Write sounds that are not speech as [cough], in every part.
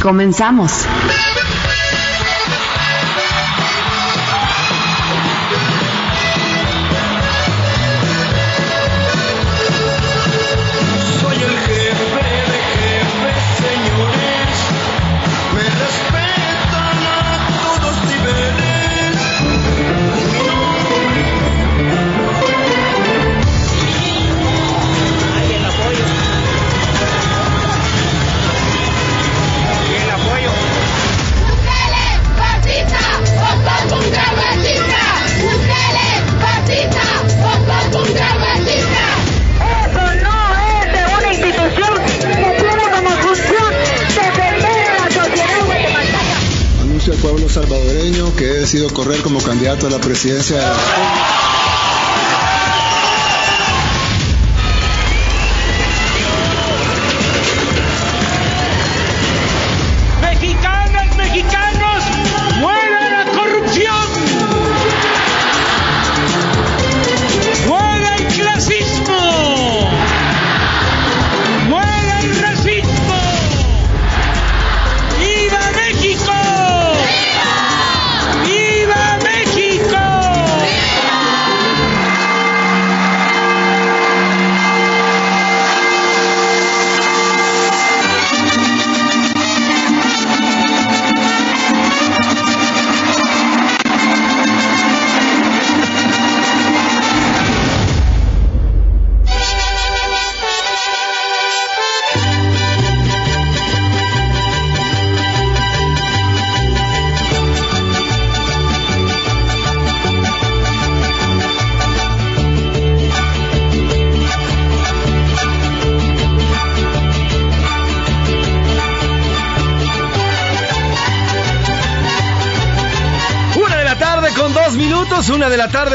Comenzamos. Que he decidido correr como candidato a la presidencia de la República.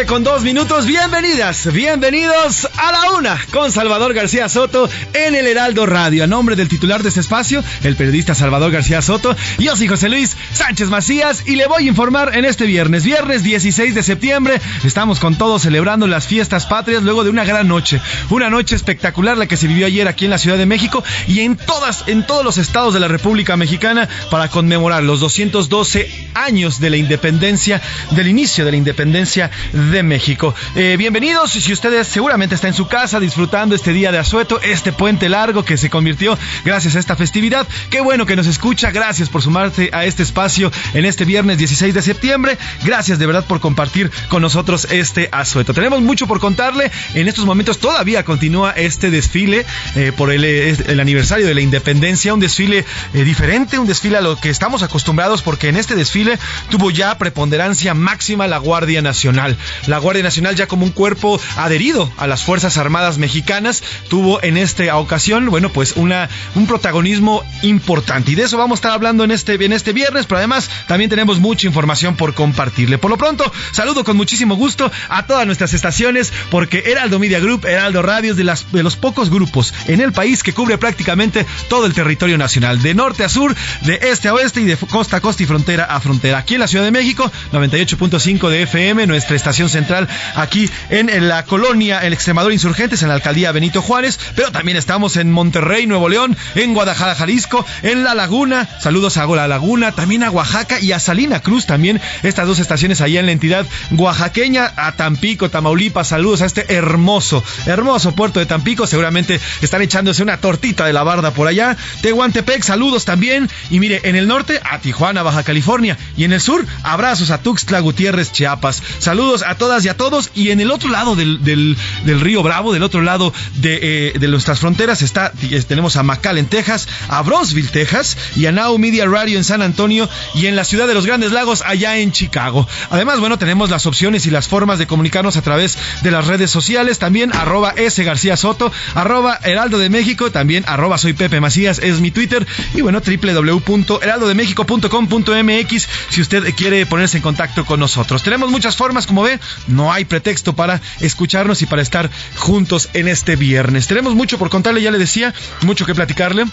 Con dos minutos. Bienvenidas, bienvenidos a la una con Salvador García Soto en el Heraldo Radio. A nombre del titular de este espacio, el periodista Salvador García Soto, yo soy José Luis Sánchez Macías y le voy a informar en este viernes, viernes 16 de septiembre. Estamos con todos celebrando las fiestas patrias luego de una gran noche, una noche espectacular la que se vivió ayer aquí en la Ciudad de México y en todas, en todos los estados de la República Mexicana para conmemorar los 212 años de la independencia, del inicio de la independencia de México. Eh, bienvenidos, si ustedes seguramente está en su casa disfrutando este día de asueto, este puente largo que se convirtió gracias a esta festividad. Qué bueno que nos escucha, gracias por sumarte a este espacio en este viernes 16 de septiembre. Gracias de verdad por compartir con nosotros este asueto. Tenemos mucho por contarle. En estos momentos todavía continúa este desfile eh, por el, el aniversario de la independencia, un desfile eh, diferente, un desfile a lo que estamos acostumbrados porque en este desfile tuvo ya preponderancia máxima la Guardia Nacional. La Guardia Nacional ya como un cuerpo adherido a las Fuerzas Armadas mexicanas tuvo en esta ocasión, bueno, pues una, un protagonismo importante. Y de eso vamos a estar hablando en este, en este viernes, pero además también tenemos mucha información por compartirle. Por lo pronto, saludo con muchísimo gusto a todas nuestras estaciones porque Heraldo Media Group, Heraldo Radio es de, las, de los pocos grupos en el país que cubre prácticamente todo el territorio nacional, de norte a sur, de este a oeste y de costa a costa y frontera a frontera. Aquí en la Ciudad de México, 98.5 de FM, nuestra estación central aquí en, la colonia El Extremadura Insurgentes, en la alcaldía Benito Juárez, pero también estamos en Monterrey, Nuevo León, en Guadalajara, Jalisco, en La Laguna. Saludos a La Laguna, también a Oaxaca y a Salina Cruz también. Estas dos estaciones allá en la entidad oaxaqueña, a Tampico, Tamaulipas. Saludos a este hermoso, hermoso puerto de Tampico. Seguramente están echándose una tortita de la barda por allá. Tehuantepec, saludos también. Y mire, en el norte a Tijuana, Baja California. Y en el sur, abrazos a Tuxtla Gutiérrez, Chiapas. Saludos a todas y a todos. Y en el otro lado del, del, río Bravo, del otro lado de, eh, de nuestras fronteras, está, tenemos a McAllen, Texas, a Bronzeville, Texas, y a Now Media Radio en San Antonio y en la ciudad de los Grandes Lagos, allá en Chicago. Además, bueno, tenemos las opciones y las formas de comunicarnos a través de las redes sociales. También arroba S García Soto, arroba Heraldo de México, también arroba soy Pepe Macías es mi Twitter. Y bueno, www.heraldodemexico.com.mx si usted quiere ponerse en contacto con nosotros. Tenemos muchas formas, como ve, no hay pretexto para escucharnos y para estar juntos en este viernes. Tenemos mucho por contarle, ya le decía, mucho que platicarle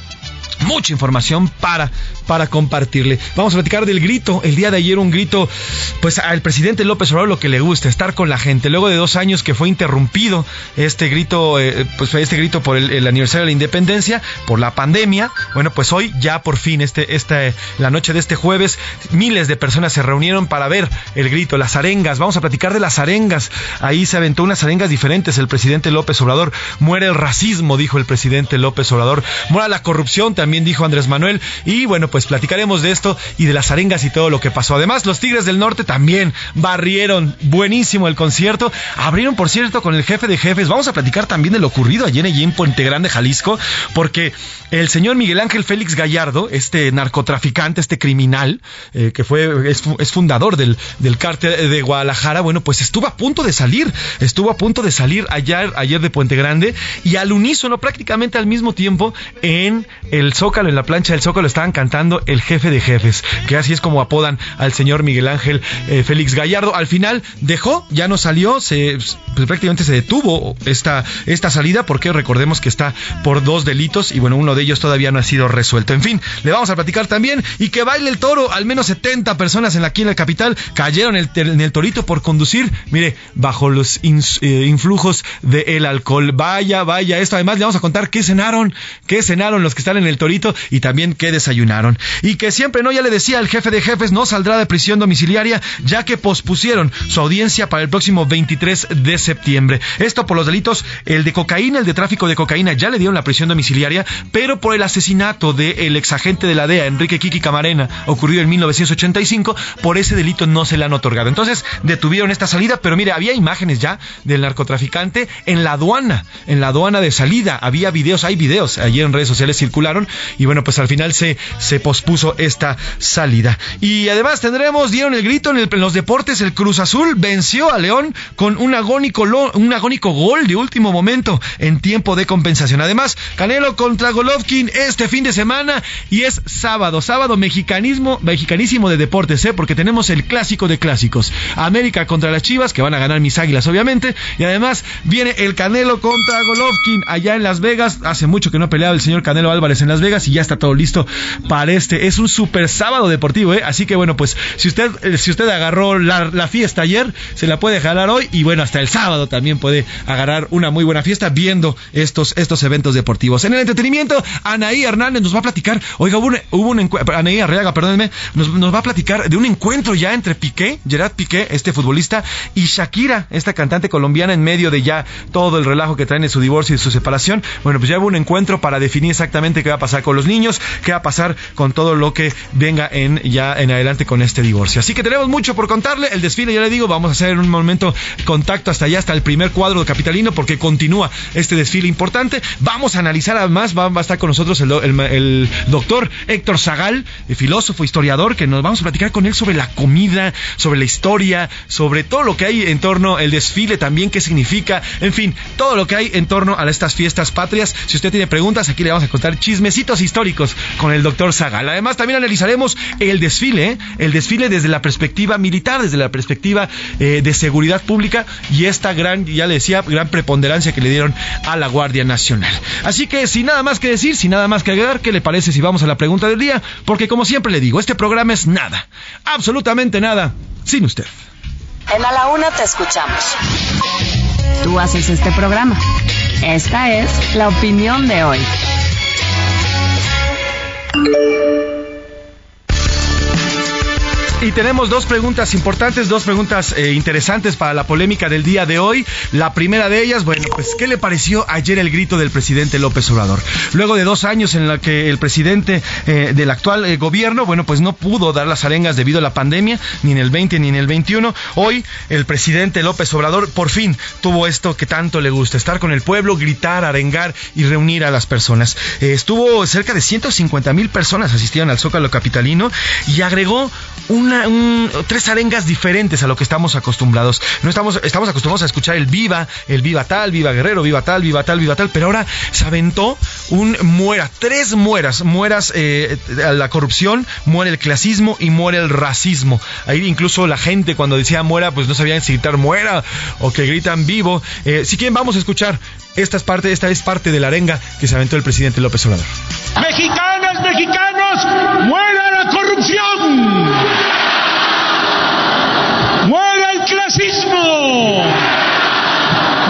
mucha información para, para compartirle. Vamos a platicar del grito. El día de ayer un grito, pues al presidente López Obrador lo que le gusta, estar con la gente. Luego de dos años que fue interrumpido este grito, eh, pues este grito por el, aniversario de la independencia, por la pandemia. Bueno, pues hoy ya por fin, este, esta, la noche de este jueves, miles de personas se reunieron para ver el grito, las arengas. Vamos a platicar de las arengas. Ahí se aventó unas arengas diferentes el presidente López Obrador. Muere el racismo, dijo el presidente López Obrador. Muera la corrupción también también dijo Andrés Manuel. Y bueno, pues platicaremos de esto y de las arengas y todo lo que pasó. Además, los Tigres del Norte también barrieron. Buenísimo el concierto. Abrieron, por cierto, con el jefe de jefes. Vamos a platicar también de lo ocurrido ayer en Puente Grande, Jalisco, porque el señor Miguel Ángel Félix Gallardo, este narcotraficante, este criminal, eh, que fue, es, fundador del, del de Guadalajara, bueno, pues estuvo a punto de salir. Estuvo a punto de salir ayer, ayer de Puente Grande y al unísono, prácticamente al mismo tiempo, en el Zócalo, en la plancha del Zócalo, estaban cantando el jefe de jefes, que así es como apodan al señor Miguel Ángel eh, Félix Gallardo. Al final dejó, ya no salió, se, pues, prácticamente se detuvo esta, esta salida, porque recordemos que está por dos delitos y bueno, uno de ellos todavía no ha sido resuelto. En fin, le vamos a platicar también y que baile el toro. Al menos 70 personas en la, aquí en la capital cayeron en el, torito por conducir, mire, bajo los eh, influjos del alcohol. Vaya, vaya, esto además le vamos a contar qué cenaron, qué cenaron los que están en el torito y también qué desayunaron. Y que siempre, no, ya le decía, el jefe de jefes no saldrá de prisión domiciliaria ya que pospusieron su audiencia para el próximo 23 de septiembre. Esto por los delitos, el de cocaína, el de tráfico de cocaína, ya le dieron la prisión domiciliaria, pero por el asesinato del exagente de la DEA, Enrique Kiki Camarena, ocurrido en 1985, por ese delito no se le han otorgado. Entonces, detuvieron esta salida, pero mire, había imágenes ya del narcotraficante en la aduana, en la aduana de salida. Había videos, hay videos, ayer en redes sociales circularon y bueno, pues al final se, se pospuso esta salida. Y además tendremos, dieron el grito en, los deportes, el Cruz Azul venció a León con un agónico, un agónico gol de último momento en tiempo de compensación. Además, Canelo contra Golovkin este fin de semana y es sábado, sábado mexicanismo, mexicanísimo de deportes, ¿eh? porque tenemos el clásico de clásicos. América contra las Chivas, que van a ganar mis águilas, obviamente. Y además viene el Canelo contra Golovkin allá en Las Vegas. Hace mucho que no peleaba el señor Canelo Álvarez en Las y ya está todo listo para este. Es un super sábado deportivo, ¿eh? Así que bueno, pues si usted, eh, si usted agarró la, fiesta ayer, se la puede jalar hoy y bueno, hasta el sábado también puede agarrar una muy buena fiesta viendo estos, estos eventos deportivos. En el entretenimiento, Anaí Hernández nos va a platicar, oiga, hubo un, hubo un encuentro, Anaí Arriaga, perdónenme, nos, nos va a platicar de un encuentro ya entre Piqué, Gerard Piqué, este futbolista, y Shakira, esta cantante colombiana, en medio de ya todo el relajo que traen de su divorcio y su separación. Bueno, pues ya hubo un encuentro para definir exactamente qué va a pasar con los niños, qué va a pasar con todo lo que venga en ya en adelante con este divorcio. Así que tenemos mucho por contarle. El desfile, ya le digo, vamos a hacer en un momento contacto hasta allá, hasta el primer cuadro Capitalino, porque continúa este desfile importante. Vamos a analizar además, va, a estar con nosotros el, doctor Héctor Zagal, filósofo, historiador, que nos vamos a platicar con él sobre la comida, sobre la historia, sobre todo lo que hay en torno al desfile también, qué significa, en fin, todo lo que hay en torno a estas fiestas patrias. Si usted tiene preguntas, aquí le vamos a contar chismes históricos con el doctor Zagal. Además, también analizaremos el desfile, ¿eh? el desfile desde la perspectiva militar, desde la perspectiva eh, de seguridad pública y esta gran, ya le decía, gran preponderancia que le dieron a la Guardia Nacional. Así que sin nada más que decir, sin nada más que agregar, ¿qué le parece si vamos a la pregunta del día? Porque como siempre le digo, este programa es nada, absolutamente nada, sin usted. En A la Una te escuchamos. Tú haces este programa. Esta es la opinión de hoy. Thank you. Y tenemos dos preguntas importantes, dos preguntas eh, interesantes para la polémica del día de hoy. La primera de ellas, bueno, pues, ¿qué le pareció ayer el grito del presidente López Obrador? Luego de dos años en la que el presidente eh, del actual eh, gobierno, bueno, pues no pudo dar las arengas debido a la pandemia, ni en el 20 ni en el 21. Hoy el presidente López Obrador por fin tuvo esto que tanto le gusta, estar con el pueblo, gritar, arengar y reunir a las personas. estuvo cerca de 150 mil personas asistieron al Zócalo Capitalino y agregó tres arengas diferentes a lo que estamos acostumbrados. No estamos, estamos acostumbrados a escuchar el viva, el viva tal, viva guerrero, viva tal, viva tal, viva tal, pero ahora se aventó un muera, tres mueras, mueras eh, la corrupción, muere el clasismo y muere el racismo. Ahí incluso la gente cuando decía muera, pues no sabían si gritar muera o que gritan vivo. Eh, si quieren, vamos a escuchar. Esta es parte, esta es parte de la arenga que se aventó el presidente López Obrador. Mexicanas, mexicanos, muera la corrupción. ¡Muera el clasismo!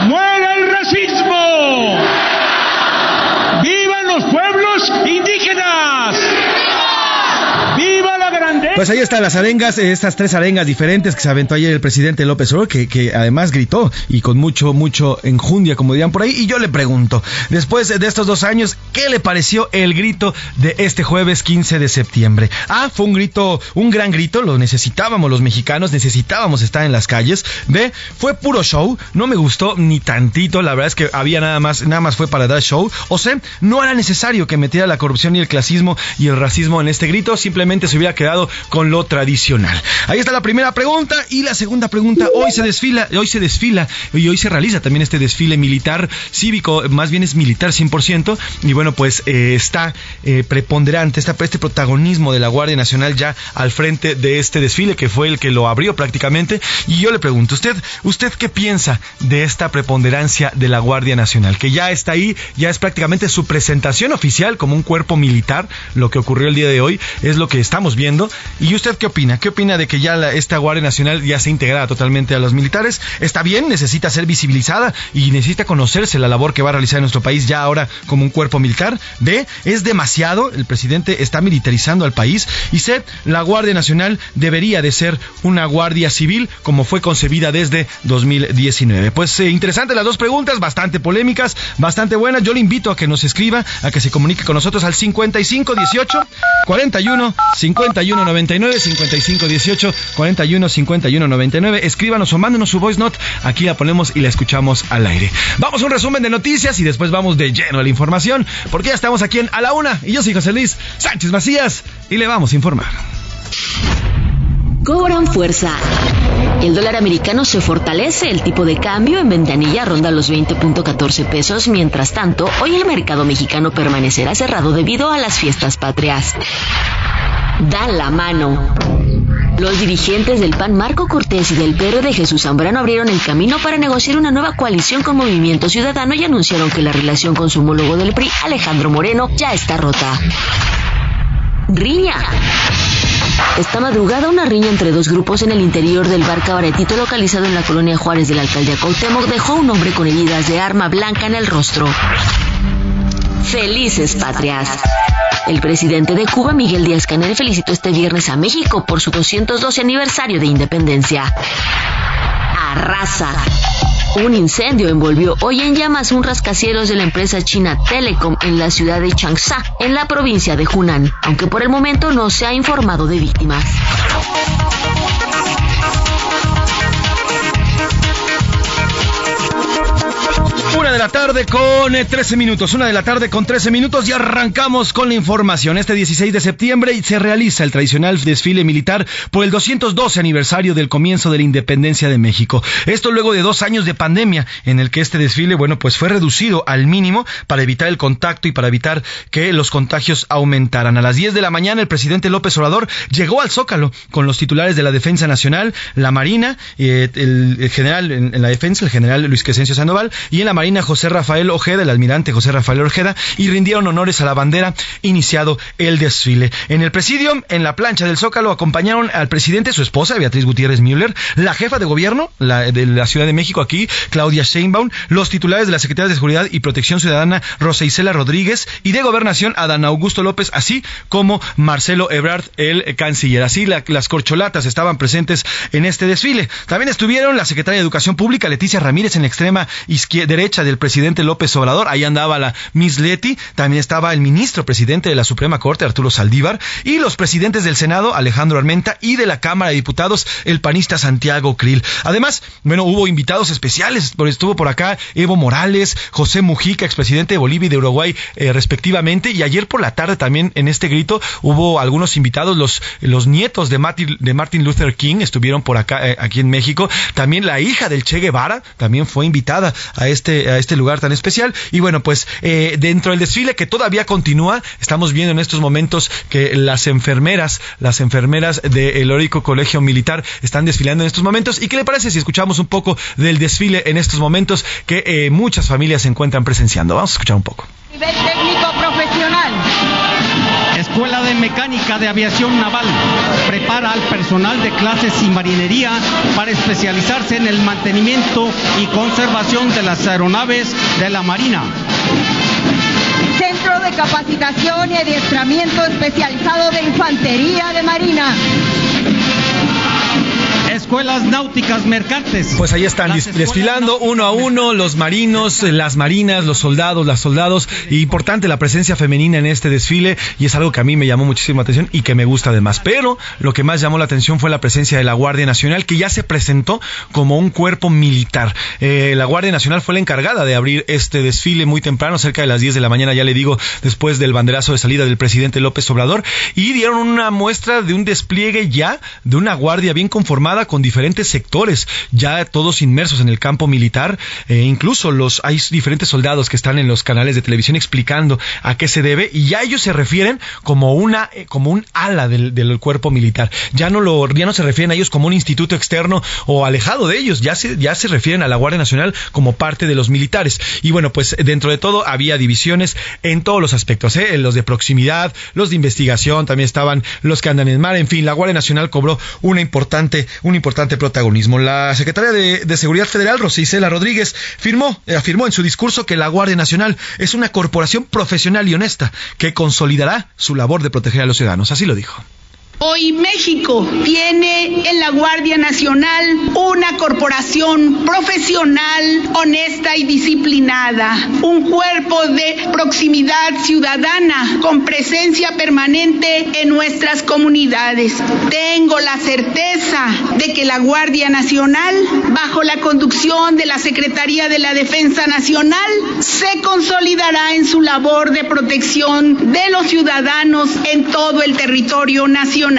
¡Muera el racismo! ¡Vivan los pueblos indígenas! ¡Viva la grandeza! Pues ahí están las arengas, estas tres arengas diferentes que se aventó ayer el presidente López Obrador, que, que además gritó y con mucho, mucho enjundia, como dirían por ahí. Y yo le pregunto, después de estos dos años, ¿qué le pareció el grito de este jueves 15 de septiembre? Ah, fue un grito, un gran grito, lo necesitábamos los mexicanos, necesitábamos estar en las calles. B, fue puro show, no me gustó ni tantito, la verdad es que había nada más, nada más fue para dar show. O C, no era necesario que metiera la corrupción y el clasismo y el racismo en este grito, simplemente se hubiera quedado con lo tradicional. Ahí está la primera pregunta y la segunda pregunta, hoy se desfila, hoy se desfila y hoy se realiza también este desfile militar cívico, más bien es militar 100% y bueno, pues eh, está eh, preponderante, está este protagonismo de la Guardia Nacional ya al frente de este desfile que fue el que lo abrió prácticamente y yo le pregunto, usted, usted qué piensa de esta preponderancia de la Guardia Nacional, que ya está ahí, ya es prácticamente su presentación oficial como un cuerpo militar, lo que ocurrió el día de hoy es lo que estamos viendo ¿Y usted qué opina? ¿Qué opina de que ya la, esta Guardia Nacional ya se integrada totalmente a los militares? ¿Está bien? ¿Necesita ser visibilizada? ¿Y necesita conocerse la labor que va a realizar en nuestro país ya ahora como un cuerpo militar? ¿B? ¿Es demasiado? El presidente está militarizando al país. Y C. La Guardia Nacional debería de ser una Guardia Civil como fue concebida desde 2019. Pues eh, interesante las dos preguntas, bastante polémicas, bastante buenas. Yo le invito a que nos escriba, a que se comunique con nosotros al 55 18 41 51 99 55 18 41 51 99. Escríbanos o mándenos su voice note. Aquí la ponemos y la escuchamos al aire. Vamos a un resumen de noticias y después vamos de lleno a la información, porque ya estamos aquí en A la Una y yo soy José Luis Sánchez Macías y le vamos a informar. Cobran fuerza. El dólar americano se fortalece, el tipo de cambio en ventanilla ronda los 20.14 pesos, mientras tanto, hoy el mercado mexicano permanecerá cerrado debido a las fiestas patrias. Dan la mano. Los dirigentes del PAN Marco Cortés y del PRD Jesús Zambrano abrieron el camino para negociar una nueva coalición con Movimiento Ciudadano y anunciaron que la relación con su homólogo del PRI, Alejandro Moreno, ya está rota. Riña. Esta madrugada una riña entre dos grupos en el interior del bar Cabaretito localizado en la colonia Juárez de la alcaldía Cuauhtémoc dejó un hombre con heridas de arma blanca en el rostro. Felices patrias. El presidente de Cuba, Miguel Díaz Canel, felicitó este viernes a México por su 212 aniversario de independencia. Arrasa. Un incendio envolvió hoy en llamas un rascacielos de la empresa china Telecom en la ciudad de Changsha, en la provincia de Hunan, aunque por el momento no se ha informado de víctimas. Una de la tarde con 13 eh, minutos, una de la tarde con 13 minutos y arrancamos con la información. Este 16 de septiembre se realiza el tradicional desfile militar por el 212 aniversario del comienzo de la independencia de México. Esto luego de dos años de pandemia en el que este desfile, bueno, pues fue reducido al mínimo para evitar el contacto y para evitar que los contagios aumentaran. A las 10 de la mañana el presidente López Obrador llegó al Zócalo con los titulares de la Defensa Nacional, la Marina, eh, el, general en, la defensa, el general Luis Crescencio Sandoval y en la José Rafael Ojeda, el almirante José Rafael Ojeda, y rindieron honores a la bandera, iniciado el desfile. En el presidio, en la plancha del Zócalo, acompañaron al presidente, su esposa, Beatriz Gutiérrez Müller, la jefa de gobierno de la Ciudad de México aquí, Claudia Sheinbaum, los titulares de la Secretaría de Seguridad y Protección Ciudadana, Rosa Isela Rodríguez, y de Gobernación, Adán Augusto López, así como Marcelo Ebrard, el canciller. Así las corcholatas estaban presentes en este desfile. También estuvieron la secretaria de Educación Pública, Leticia Ramírez, en la extrema derecha del presidente López Obrador. Ahí andaba la Miss Leti, también estaba el ministro presidente de la Suprema Corte, Arturo Saldívar, y los presidentes del Senado, Alejandro Armenta, y de la Cámara de Diputados, el panista Santiago Krill. Además, bueno, hubo invitados especiales, estuvo por acá Evo Morales, José Mujica, expresidente de Bolivia y de Uruguay, eh, respectivamente, y ayer por la tarde también en este grito hubo algunos invitados, los, los nietos de Martin, de Martin Luther King estuvieron por acá, eh, aquí en México, también la hija del Che Guevara también fue invitada a este a este lugar tan especial. Y bueno, pues eh, dentro del desfile que todavía continúa, estamos viendo en estos momentos que las enfermeras, las enfermeras del Heroico Colegio Militar están desfilando en estos momentos. ¿Y qué le parece si escuchamos un poco del desfile en estos momentos que eh, muchas familias se encuentran presenciando? Vamos a escuchar un poco. Nivel técnico profesional. Escuela de Mecánica de Aviación Naval prepara al personal de clases y marinería para especializarse en el mantenimiento y conservación de las aeronaves de la Marina. Centro de Capacitación y Adiestramiento Especializado de Infantería de Marina escuelas náuticas mercantes. Pues ahí están desfilando uno a uno los marinos, las marinas, los soldados, las soldados. importante la presencia femenina en este desfile y es algo que a mí me llamó muchísimo la atención y que me gusta además. Pero lo que más llamó la atención fue la presencia de la Guardia Nacional que ya se presentó como un cuerpo militar. Eh, la Guardia Nacional fue la encargada de abrir este desfile muy temprano, cerca de las 10 de la mañana, ya le digo, después del banderazo de salida del presidente López Obrador y dieron una muestra de un despliegue ya de una guardia bien conformada con diferentes sectores, ya todos inmersos en el campo militar, e incluso los hay diferentes soldados que están en los canales de televisión explicando a qué se debe y ya ellos se refieren como una eh, como un ala del, del, cuerpo militar. Ya no lo ya no se refieren a ellos como un instituto externo o alejado de ellos, ya se ya se refieren a la Guardia Nacional como parte de los militares. Y bueno, pues dentro de todo había divisiones en todos los aspectos, ¿eh? los de proximidad, los de investigación, también estaban los que andan en mar, en fin, la Guardia Nacional cobró una importante un importante protagonismo. La secretaria de, Seguridad Federal, Rosicela Rodríguez, firmó, eh, afirmó en su discurso que la Guardia Nacional es una corporación profesional y honesta que consolidará su labor de proteger a los ciudadanos. Así lo dijo. Hoy México tiene en la Guardia Nacional una corporación profesional, honesta y disciplinada, un cuerpo de proximidad ciudadana con presencia permanente en nuestras comunidades. Tengo la certeza de que la Guardia Nacional, bajo la conducción de la Secretaría de la Defensa Nacional, se consolidará en su labor de protección de los ciudadanos en todo el territorio nacional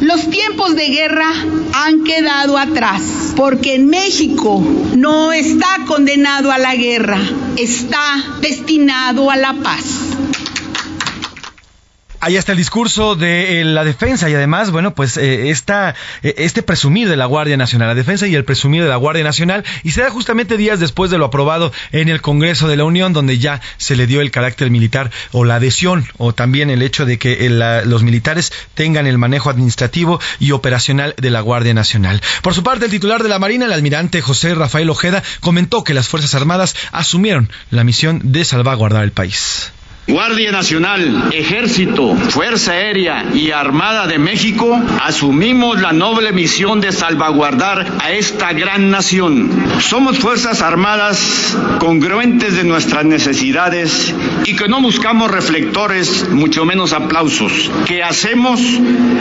los tiempos de guerra han quedado atrás, porque México no está condenado a la guerra, está destinado a la paz. Ahí está el discurso de eh, la defensa y además, bueno, pues eh, esta, eh, este presumir de la Guardia Nacional, la defensa y el presumir de la Guardia Nacional, y se da justamente días después de lo aprobado en el Congreso de la Unión, donde ya se le dio el carácter militar o la adhesión o también el hecho de que los militares tengan el manejo administrativo y operacional de la Guardia Nacional. Por su parte, el titular de la Marina, el almirante José Rafael Ojeda, comentó que las Fuerzas Armadas asumieron la misión de salvaguardar el país. Guardia Nacional, Ejército, Fuerza Aérea y Armada de México asumimos la noble misión de salvaguardar a esta gran nación. Somos Fuerzas Armadas congruentes de nuestras necesidades y que no buscamos reflectores, mucho menos aplausos, que hacemos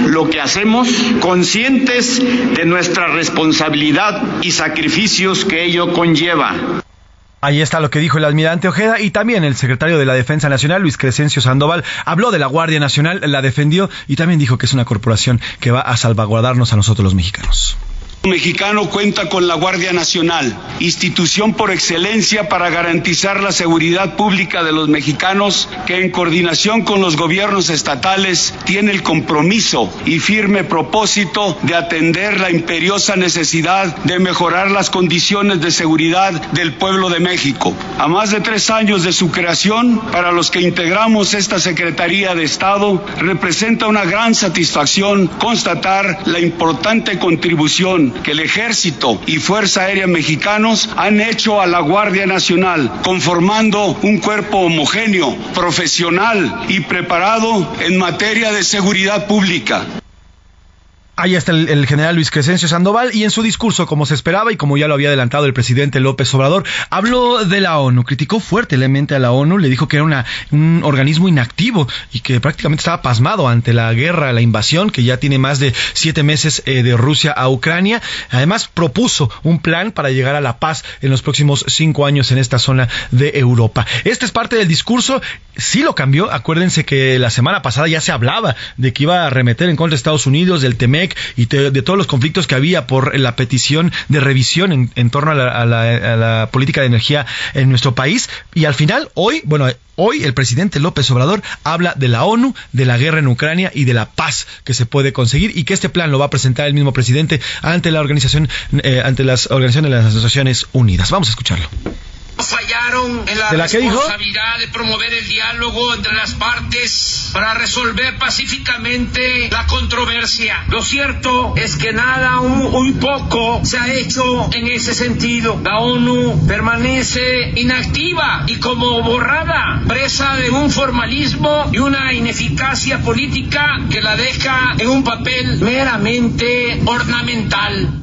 lo que hacemos conscientes de nuestra responsabilidad y sacrificios que ello conlleva. Ahí está lo que dijo el almirante Ojeda y también el secretario de la Defensa Nacional, Luis Crescencio Sandoval, habló de la Guardia Nacional, la defendió y también dijo que es una corporación que va a salvaguardarnos a nosotros los mexicanos mexicano cuenta con la Guardia Nacional, institución por excelencia para garantizar la seguridad pública de los mexicanos que en coordinación con los gobiernos estatales tiene el compromiso y firme propósito de atender la imperiosa necesidad de mejorar las condiciones de seguridad del pueblo de México. A más de tres años de su creación, para los que integramos esta Secretaría de Estado, representa una gran satisfacción constatar la importante contribución que el Ejército y Fuerza Aérea Mexicanos han hecho a la Guardia Nacional, conformando un cuerpo homogéneo, profesional y preparado en materia de seguridad pública. Ahí está el, general Luis Crescencio Sandoval y en su discurso, como se esperaba y como ya lo había adelantado el presidente López Obrador, habló de la ONU, criticó fuertemente a la ONU, le dijo que era una, un organismo inactivo y que prácticamente estaba pasmado ante la guerra, la invasión, que ya tiene más de siete meses eh, de Rusia a Ucrania. Además, propuso un plan para llegar a la paz en los próximos cinco años en esta zona de Europa. Este es parte del discurso, sí lo cambió. Acuérdense que la semana pasada ya se hablaba de que iba a remeter en contra de Estados Unidos, del TEMEC, y de, todos los conflictos que había por la petición de revisión en, torno a la, política de energía en nuestro país. Y al final, hoy, bueno, Hoy el presidente López Obrador habla de la ONU, de la guerra en Ucrania y de la paz que se puede conseguir y que este plan lo va a presentar el mismo presidente ante la organización, eh, ante las organizaciones de las Naciones Unidas. Vamos a escucharlo fallaron en la, responsabilidad de promover el diálogo entre las partes para resolver pacíficamente la controversia. Lo cierto es que nada, muy poco se ha hecho en ese sentido. La ONU permanece inactiva y como borrada, presa de un formalismo y una ineficacia política que la deja en un papel meramente ornamental.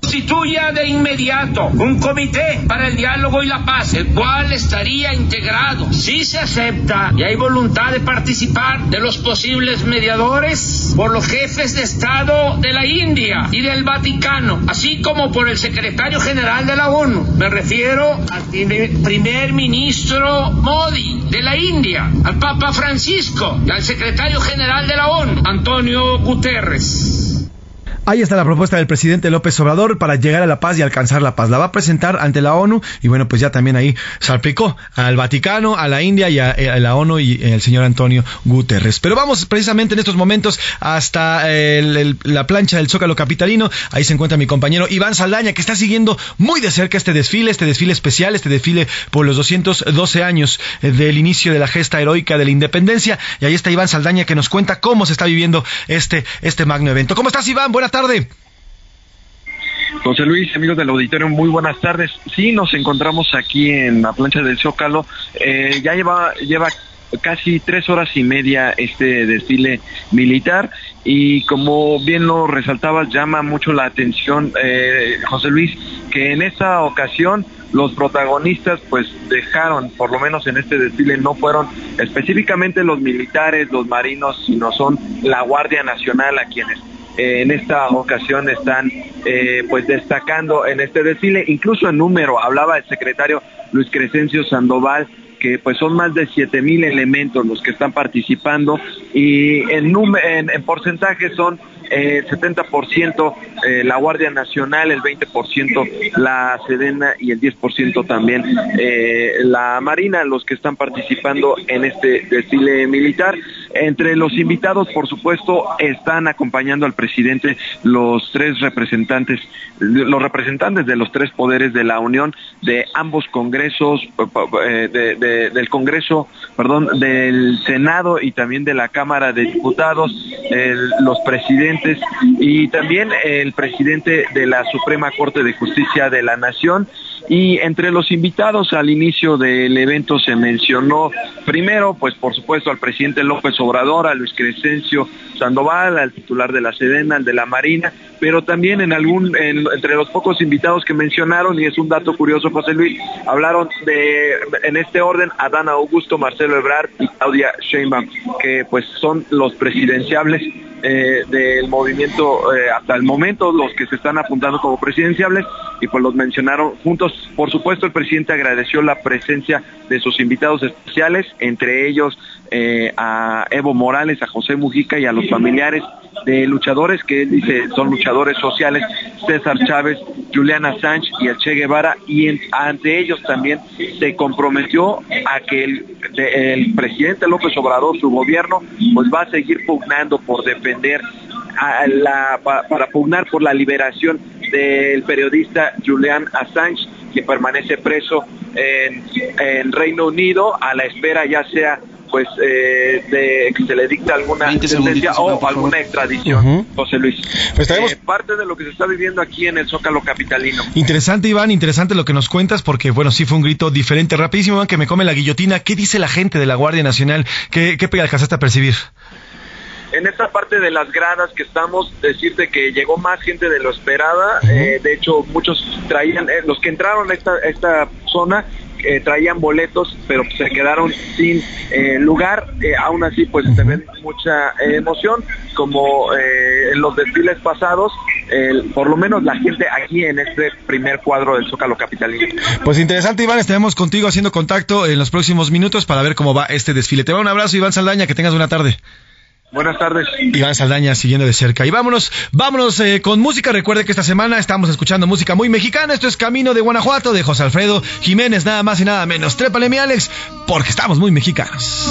Constituya de inmediato un comité para el diálogo y la paz, el cual estaría integrado, si se acepta y hay voluntad de participar de los posibles mediadores, por los jefes de Estado de la India y del Vaticano, así como por el secretario general de la ONU. Me refiero al primer ministro Modi de la India, al Papa Francisco y al secretario general de la ONU, Antonio Guterres. Ahí está la propuesta del presidente López Obrador para llegar a la paz y alcanzar la paz. La va a presentar ante la ONU y bueno, pues ya también ahí salpicó al Vaticano, a la India y a, eh, la ONU y el señor Antonio Guterres. Pero vamos precisamente en estos momentos hasta la plancha del Zócalo Capitalino. Ahí se encuentra mi compañero Iván Saldaña que está siguiendo muy de cerca este desfile, este desfile especial, este desfile por los 212 años eh, del inicio de la gesta heroica de la independencia. Y ahí está Iván Saldaña que nos cuenta cómo se está viviendo este, este magno evento. ¿Cómo estás Iván? Buenas tardes tarde. José Luis, amigos del auditorio, muy buenas tardes. Sí, nos encontramos aquí en la plancha del Zócalo. Eh, ya lleva, lleva casi tres horas y media este desfile militar y como bien lo resaltaba, llama mucho la atención, eh, José Luis, que en esta ocasión los protagonistas pues dejaron, por lo menos en este desfile, no fueron específicamente los militares, los marinos, sino son la Guardia Nacional a quienes eh, en esta ocasión están eh, pues destacando en este desfile, incluso en número, hablaba el secretario Luis Crescencio Sandoval, que pues son más de siete mil elementos los que están participando y en, en, en porcentaje son el 70% eh, la Guardia Nacional, el 20% la Sedena y el 10% también eh, la Marina, los que están participando en este desfile militar. Entre los invitados, por supuesto, están acompañando al presidente los tres representantes, los representantes de los tres poderes de la Unión, de ambos congresos, eh, de, del Congreso, perdón, del Senado y también de la Cámara de Diputados, los presidentes y también el presidente de la Suprema Corte de Justicia de la Nación. Y entre los invitados al inicio del evento se mencionó primero, pues por supuesto, al presidente López Obrador, a Luis Crescencio Sandoval, al titular de la Sedena, al de la Marina, pero también en algún, entre los pocos invitados que mencionaron, y es un dato curioso, José Luis, hablaron de, en este orden, Adán Augusto, Marcelo Ebrard y Claudia Sheinbaum, que pues son los presidenciables eh, del movimiento eh, hasta el momento, los que se están apuntando como presidenciables, y pues los mencionaron juntos. Por supuesto, el presidente agradeció la presencia de sus invitados especiales, entre ellos eh, a Evo Morales, a José Mujica y a los familiares de luchadores que dice son luchadores sociales, César Chávez, Juliana Sánchez y el Che Guevara, y ante ellos también se comprometió a que el, presidente López Obrador, su gobierno, pues va a seguir pugnando por defender a la, para pugnar por la liberación del periodista Julian Assange, que permanece preso en, en Reino Unido a la espera ya sea pues eh, de que se le dicte alguna sentencia o alguna extradición, José Luis. Pues eh, parte de lo que se está viviendo aquí en el Zócalo Capitalino. Interesante, Iván, interesante lo que nos cuentas, porque bueno, sí fue un grito diferente. Rapidísimo, Iván, que me come la guillotina. ¿Qué dice la gente de la Guardia Nacional? ¿Qué, qué alcanzaste a percibir? en esta parte de las gradas que estamos, decirte que llegó más gente de lo esperada. Eh, de hecho, muchos traían, los que entraron a esta, esta zona eh, traían boletos, pero se quedaron sin eh, lugar. Eh, aún así, pues se ven mucha emoción, como en los desfiles pasados, por lo menos la gente aquí en este primer cuadro del Zócalo Capitalino. Pues interesante, Iván, estaremos contigo haciendo contacto en los próximos minutos para ver cómo va este desfile. Te va un abrazo, Iván Saldaña, que tengas buena tarde. Buenas tardes. Iván Saldaña siguiendo de cerca. Y vámonos, vámonos eh, con música. Recuerde que esta semana estamos escuchando música muy mexicana. Esto es Camino de Guanajuato de José Alfredo Jiménez, nada más y nada menos. Trépale mi Alex, porque estamos muy mexicanos.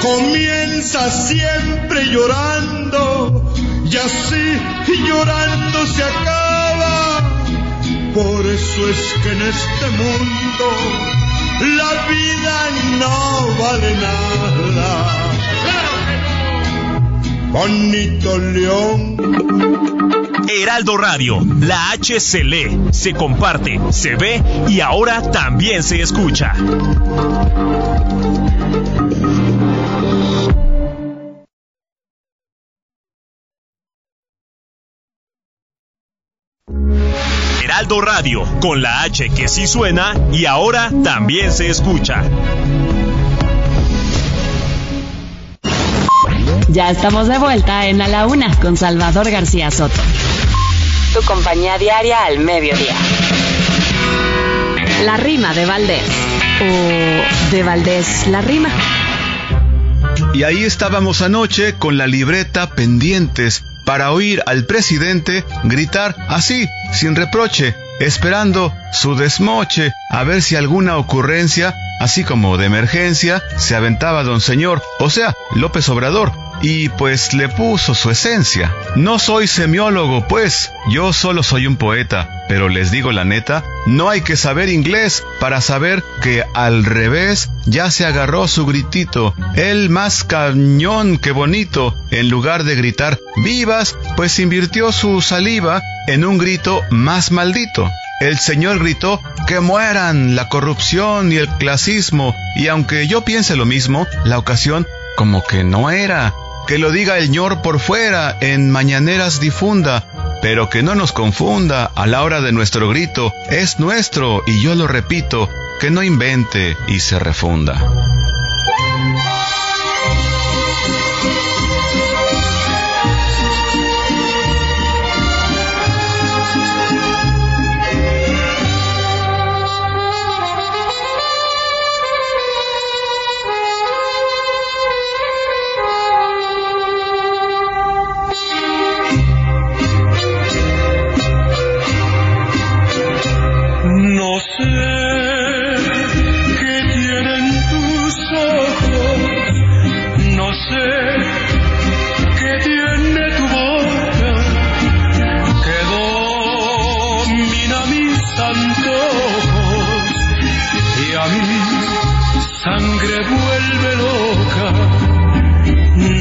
Comienza siempre llorando y así llorando se acaba. Por eso es que en este mundo la vida no vale nada. Bonito León. Heraldo Radio, la H se lee, se comparte, se ve y ahora también se escucha. Heraldo Radio, con la H que sí suena y ahora también se escucha. Ya estamos de vuelta en A la Una con Salvador García Soto. Tu compañía diaria al mediodía. La rima de Valdés. O de Valdés la rima. Y ahí estábamos anoche con la libreta pendientes para oír al presidente gritar así, sin reproche, esperando su desmoche, a ver si alguna ocurrencia, así como de emergencia, se aventaba don señor, o sea, López Obrador, y pues le puso su esencia. No soy semiólogo, pues, yo solo soy un poeta, pero les digo la neta, no hay que saber inglés para saber que al revés ya se agarró su gritito, el más cañón que bonito, en lugar de gritar vivas, pues invirtió su saliva en un grito más maldito. El Señor gritó que mueran la corrupción y el clasismo, y aunque yo piense lo mismo, la ocasión como que no era. Que lo diga el Señor por fuera, en mañaneras difunda, pero que no nos confunda a la hora de nuestro grito, es nuestro, y yo lo repito, que no invente y se refunda.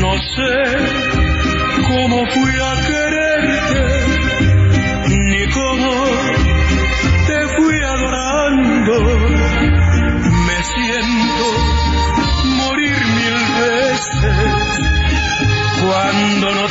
no sé cómo fui a quererte, ni cómo te fui adorando. Me siento morir mil veces cuando no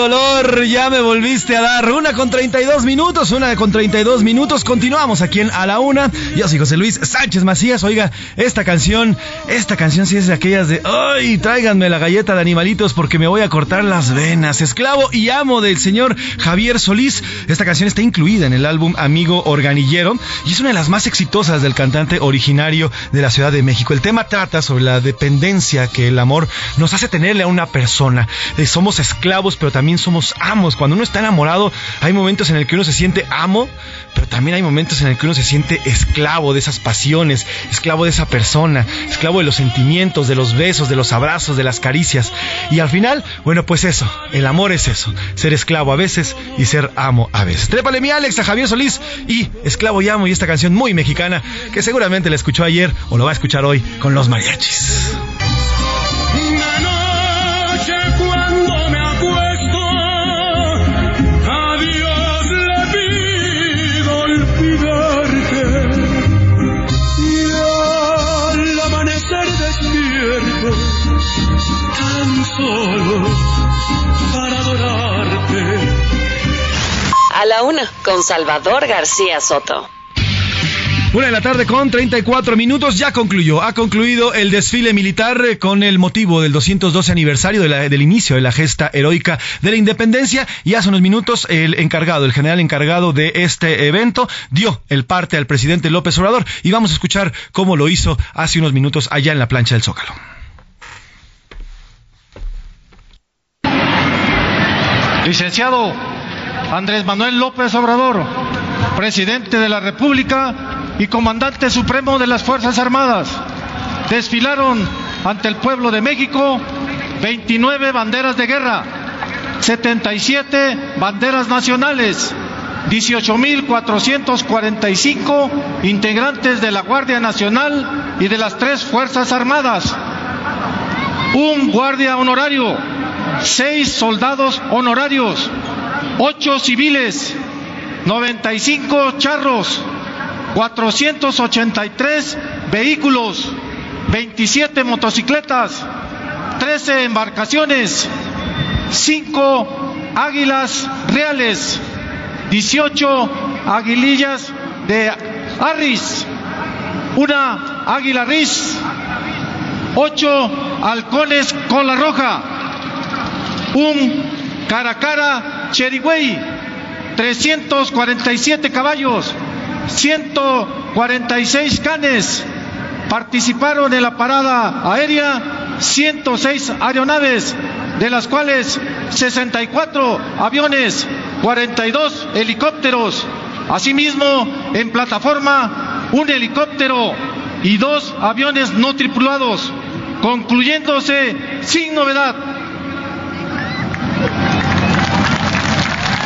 Señor, ya me volviste a dar una con 32 minutos, una con 32 minutos. Continuamos aquí en A la Una. Yo soy José Luis Sánchez Macías. Oiga, esta canción, esta canción sí es de aquellas de, ay, tráiganme la galleta de animalitos porque me voy a cortar las venas. Esclavo y amo del señor Javier Solís. Esta canción está incluida en el álbum Amigo Organillero y es una de las más exitosas del cantante originario de la Ciudad de México. El tema trata sobre la dependencia que el amor nos hace tenerle a una persona. Eh, somos esclavos, pero también somos amos. Cuando uno está enamorado, hay momentos en el que uno se siente amo, pero también hay momentos en el que uno se siente esclavo de esas pasiones, esclavo de esa persona, esclavo de los sentimientos, de los besos, de los abrazos, de las caricias. Y al final, bueno, pues eso, el amor es eso, ser esclavo a veces y ser amo a veces. Trépale mi Alex a Javier Solís y Esclavo y Amo y esta canción muy mexicana que seguramente la escuchó ayer o lo va a escuchar hoy con los mariachis. La una, con Salvador García Soto. Una de la tarde con 34 minutos ya concluyó. Ha concluido el desfile militar eh, con el motivo del 212 aniversario del inicio de la gesta heroica de la independencia. Y hace unos minutos el encargado, el general encargado de este evento, dio el parte al presidente López Obrador. Y vamos a escuchar cómo lo hizo hace unos minutos allá en la plancha del Zócalo. Licenciado Andrés Manuel López Obrador, presidente de la República y comandante supremo de las Fuerzas Armadas, desfilaron ante el pueblo de México 29 banderas de guerra, 77 banderas nacionales, 18.445 integrantes de la Guardia Nacional y de las tres Fuerzas Armadas, un guardia honorario, seis soldados honorarios, ocho civiles, 95 charros, 483 vehículos, 27 motocicletas, 13 embarcaciones, 5 águilas reales, 18 aguilillas de Arris, una águila ris, 8 halcones con la roja, un Caracara Cherigüey, 347 caballos, 146 canes. Participaron en la parada aérea 106 aeronaves, de las cuales 64 aviones, 42 helicópteros. Asimismo, en plataforma, un helicóptero y dos aviones no tripulados, concluyéndose sin novedad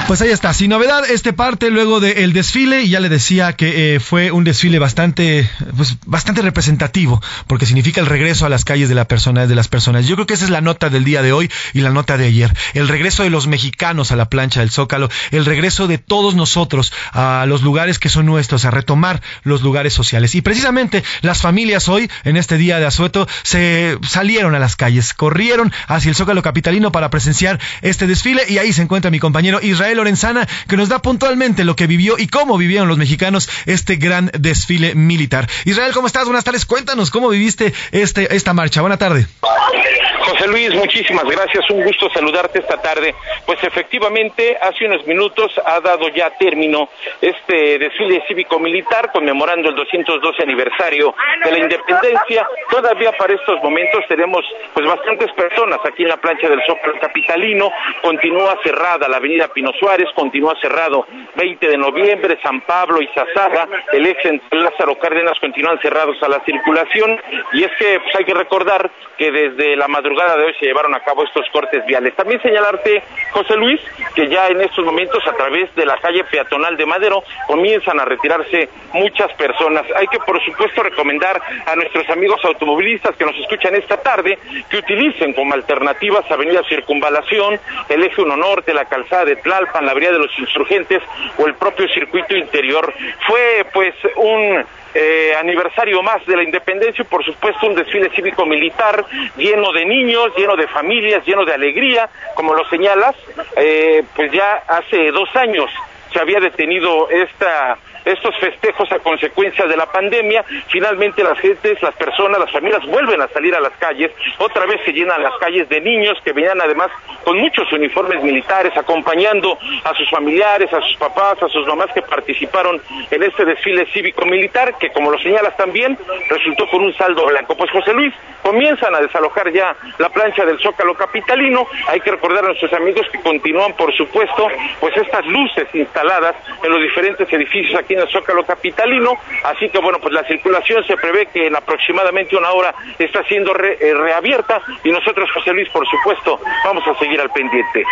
Pues ahí está, sin novedad, este parte luego del desfile, ya le decía que eh, fue un desfile bastante, pues, bastante representativo, porque significa el regreso a las calles de, la persona, de las personas. Yo creo que esa es la nota del día de hoy y la nota de ayer. El regreso de los mexicanos a la plancha del Zócalo, el regreso de todos nosotros a los lugares que son nuestros, a retomar los lugares sociales. Y precisamente las familias hoy, en este día de asueto, se salieron a las calles, corrieron hacia el Zócalo capitalino para presenciar este desfile, y ahí se encuentra mi compañero Israel Lorenzana, que nos da puntualmente lo que vivió y cómo vivieron los mexicanos este gran desfile militar. Israel, ¿cómo estás? Buenas tardes. Cuéntanos cómo viviste este, esta marcha. Buena tarde. José Luis, muchísimas gracias. Un gusto saludarte esta tarde. Pues efectivamente, hace unos minutos ha dado ya término este desfile cívico-militar conmemorando el 212 aniversario de la independencia. Todavía para estos momentos tenemos pues bastantes personas aquí en la plancha del Zócalo Capitalino. Continúa cerrada la avenida Pino Suárez, continúa cerrado 20 de noviembre, San Pablo y Zazaga, el ex Lázaro Cárdenas continúan cerrados a la circulación. Y es que pues, hay que recordar que desde la madrugada de hoy se llevaron a cabo estos cortes viales. También señalarte, José Luis, que ya en estos momentos a través de la calle peatonal de Madero comienzan a retirarse muchas personas. Hay que, por supuesto, recomendar a nuestros amigos automovilistas que nos escuchan esta tarde que utilicen como alternativas Avenida Circunvalación, el Eje 1 Norte, la calzada de Tlalpan, la Avenida de los Insurgentes o el propio circuito interior. Fue, pues, un eh, aniversario más de la independencia y por supuesto un desfile cívico-militar lleno de niños, lleno de familias, lleno de alegría, como lo señalas, eh, pues ya hace dos años se había detenido esta estos festejos a consecuencia de la pandemia. Finalmente las gentes, las personas, las familias vuelven a salir a las calles. Otra vez se llenan las calles de niños que venían además con muchos uniformes militares acompañando a sus familiares, a sus papás, a sus mamás que participaron en este desfile cívico-militar que como lo señalas también resultó con un saldo blanco. Pues José Luis, comienzan a desalojar ya la plancha del Zócalo capitalino. Hay que recordar a nuestros amigos que continúan, por supuesto, pues estas luces instaladas en los diferentes edificios aquí en el Zócalo Capitalino, así que bueno, pues la circulación se prevé que en aproximadamente una hora está siendo eh, reabierta y nosotros, José Luis, por supuesto, vamos a seguir al pendiente.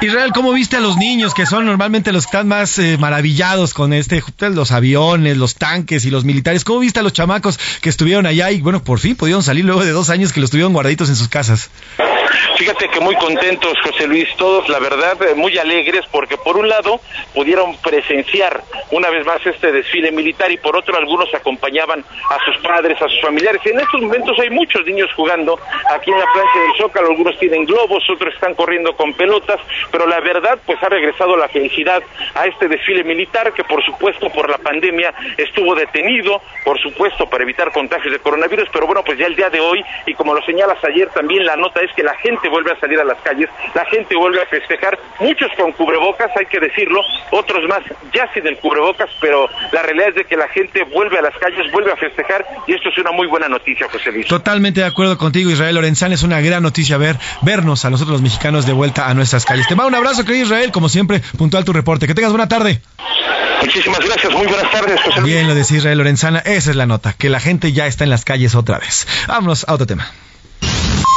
Israel, ¿cómo viste a los niños que son normalmente los que están más eh, maravillados con este, pues, los aviones, los tanques y los militares? ¿Cómo viste a los chamacos que estuvieron allá y bueno, por fin pudieron salir luego de dos años que los tuvieron guardaditos en sus casas? Fíjate que muy contentos, José Luis, todos, la verdad, eh, muy alegres, porque por un lado pudieron presenciar una vez más este desfile militar y por otro algunos acompañaban a sus padres, a sus familiares. En estos momentos hay muchos niños jugando aquí en la plancha del Zócalo, algunos tienen globos, otros están corriendo con pelotas, pero la verdad pues ha regresado la felicidad a este desfile militar que por supuesto por la pandemia estuvo detenido, por supuesto para evitar contagios de coronavirus, pero bueno, pues ya el día de hoy y como lo señalas ayer también la nota es que la gente vuelve a salir a las calles, la gente vuelve a festejar, muchos con cubrebocas, hay que decirlo, otros más ya sin el cubrebocas, pero la realidad es de que la gente vuelve a las calles, vuelve a festejar y esto es una muy buena noticia, José Luis. Totalmente de acuerdo contigo, Israel Lorenzán, es una gran noticia ver vernos a nosotros los mexicanos de vuelta a nuestras calles. Te mando un abrazo, querido Israel, como siempre, puntual tu reporte. Que tengas buena tarde. Muchísimas gracias, muy buenas tardes, José Luis. Bien, lo decía Israel Lorenzana, esa es la nota, que la gente ya está en las calles otra vez. Vámonos a otro tema.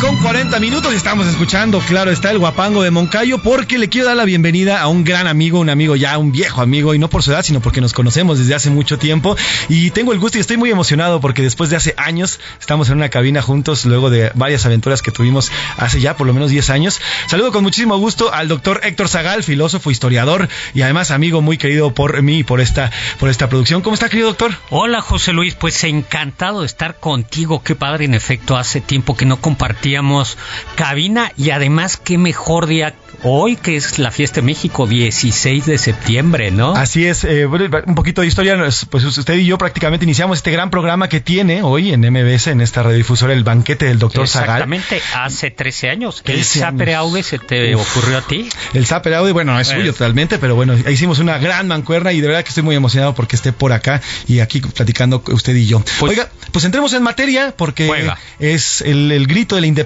Con 40 minutos y estamos escuchando, claro, está el guapango de Moncayo porque le quiero dar la bienvenida a un gran amigo, un amigo ya, un viejo amigo y no por su edad, sino porque nos conocemos desde hace mucho tiempo y tengo el gusto y estoy muy emocionado porque después de hace años estamos en una cabina juntos luego de varias aventuras que tuvimos hace ya por lo menos 10 años. Saludo con muchísimo gusto al doctor Héctor Zagal, filósofo, historiador y además amigo muy querido por mí y por esta, por esta producción. ¿Cómo está, querido doctor? Hola, José Luis, pues encantado de estar contigo. Qué padre, en efecto, hace tiempo que no compartí cabina y además qué mejor día hoy, que es la fiesta de México, 16 de septiembre, ¿no? Así es, eh, un poquito de historia, pues usted y yo prácticamente iniciamos este gran programa que tiene hoy en MBS, en esta radiodifusora, el banquete del doctor Zagal. Exactamente, hace 13 años. ¿El Zapper Aude se te ocurrió a ti? El Zapper Aude, bueno, no es suyo totalmente, pero bueno, hicimos una gran mancuerna y de verdad que estoy muy emocionado porque esté por acá y aquí platicando usted y yo. Pues Oiga, pues entremos en materia porque es el, el grito de la independencia,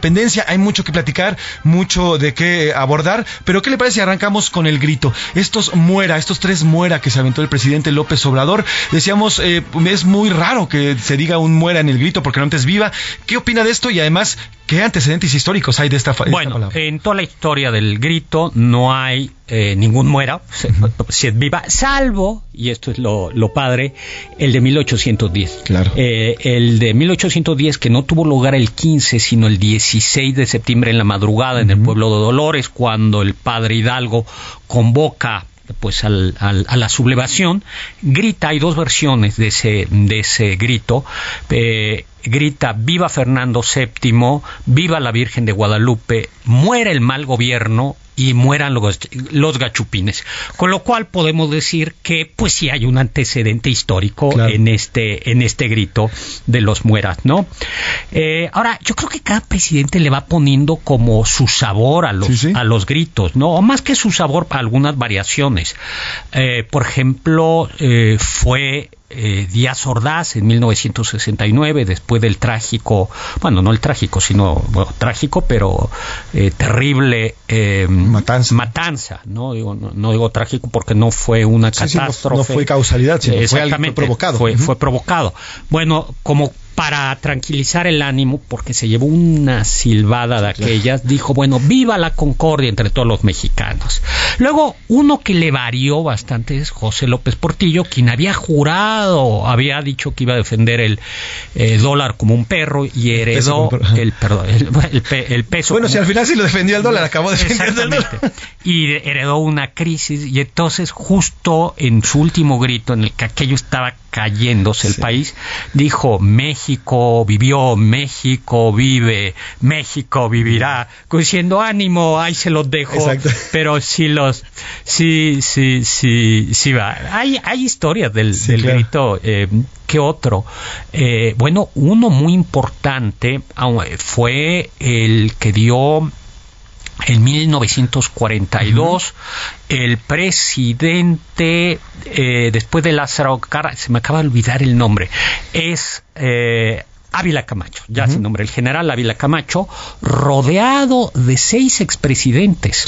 hay mucho que platicar, mucho de qué abordar pero ¿qué le parece si arrancamos con el grito? Estos muera, estos tres muera que se aventó el presidente López Obrador. Decíamos, eh, es muy raro que se diga un muera en el grito porque no antes viva. ¿Qué opina de esto? Y además, ¿qué antecedentes históricos hay de esta, de bueno, en toda la historia del grito no hay eh, ningún muera, si es viva, salvo, y esto es lo, padre, el de 1810. Claro. Eh, el de 1810 que no tuvo lugar el 15, sino el 16 de septiembre en la madrugada en el pueblo de Dolores, cuando el padre Hidalgo convoca pues al, a la sublevación, grita, hay dos versiones de ese, de ese grito, eh, grita viva Fernando VII, viva la Virgen de Guadalupe, muera el mal gobierno y mueran los, los, gachupines. Con lo cual podemos decir que pues sí hay un antecedente histórico en este en este grito de los mueras, ¿no? Eh, ahora, yo creo que cada presidente le va poniendo como su sabor a los, a los gritos, ¿no? O más que su sabor, algunas variaciones. Eh, por ejemplo, eh, fue eh, Díaz Ordaz en 1969, después del trágico, bueno, no el trágico, sino trágico, pero eh, terrible eh, matanza. ¿no? Digo, no, digo trágico porque no fue una catástrofe. no, fue causalidad, sino fue, provocado. Fue, fue provocado. Bueno, como para tranquilizar el ánimo, porque se llevó una silbada de aquellas, dijo, bueno, viva la concordia entre todos los mexicanos. Luego, uno que le varió bastante es José López Portillo, quien había jurado, había dicho que iba a defender el eh, dólar como un perro y heredó el, perdón, el, peso. Bueno, si al final sí lo defendió el dólar, [laughs] acabó defendiendo el dólar. Y heredó una crisis y entonces justo en su último grito, en el que aquello estaba cayéndose el país, dijo México vivió, México vive, México vivirá, diciendo ánimo, ahí se los dejo, pero sí los, sí, sí, sí, sí va. Hay, hay historias del, grito, eh, que otro? Eh, bueno, uno muy importante fue el que dio en 1942 el presidente eh, después de Lázaro Cárdenas se me acaba de olvidar el nombre es eh, Ávila Camacho, ya sin nombre, el general Ávila Camacho, rodeado de seis expresidentes.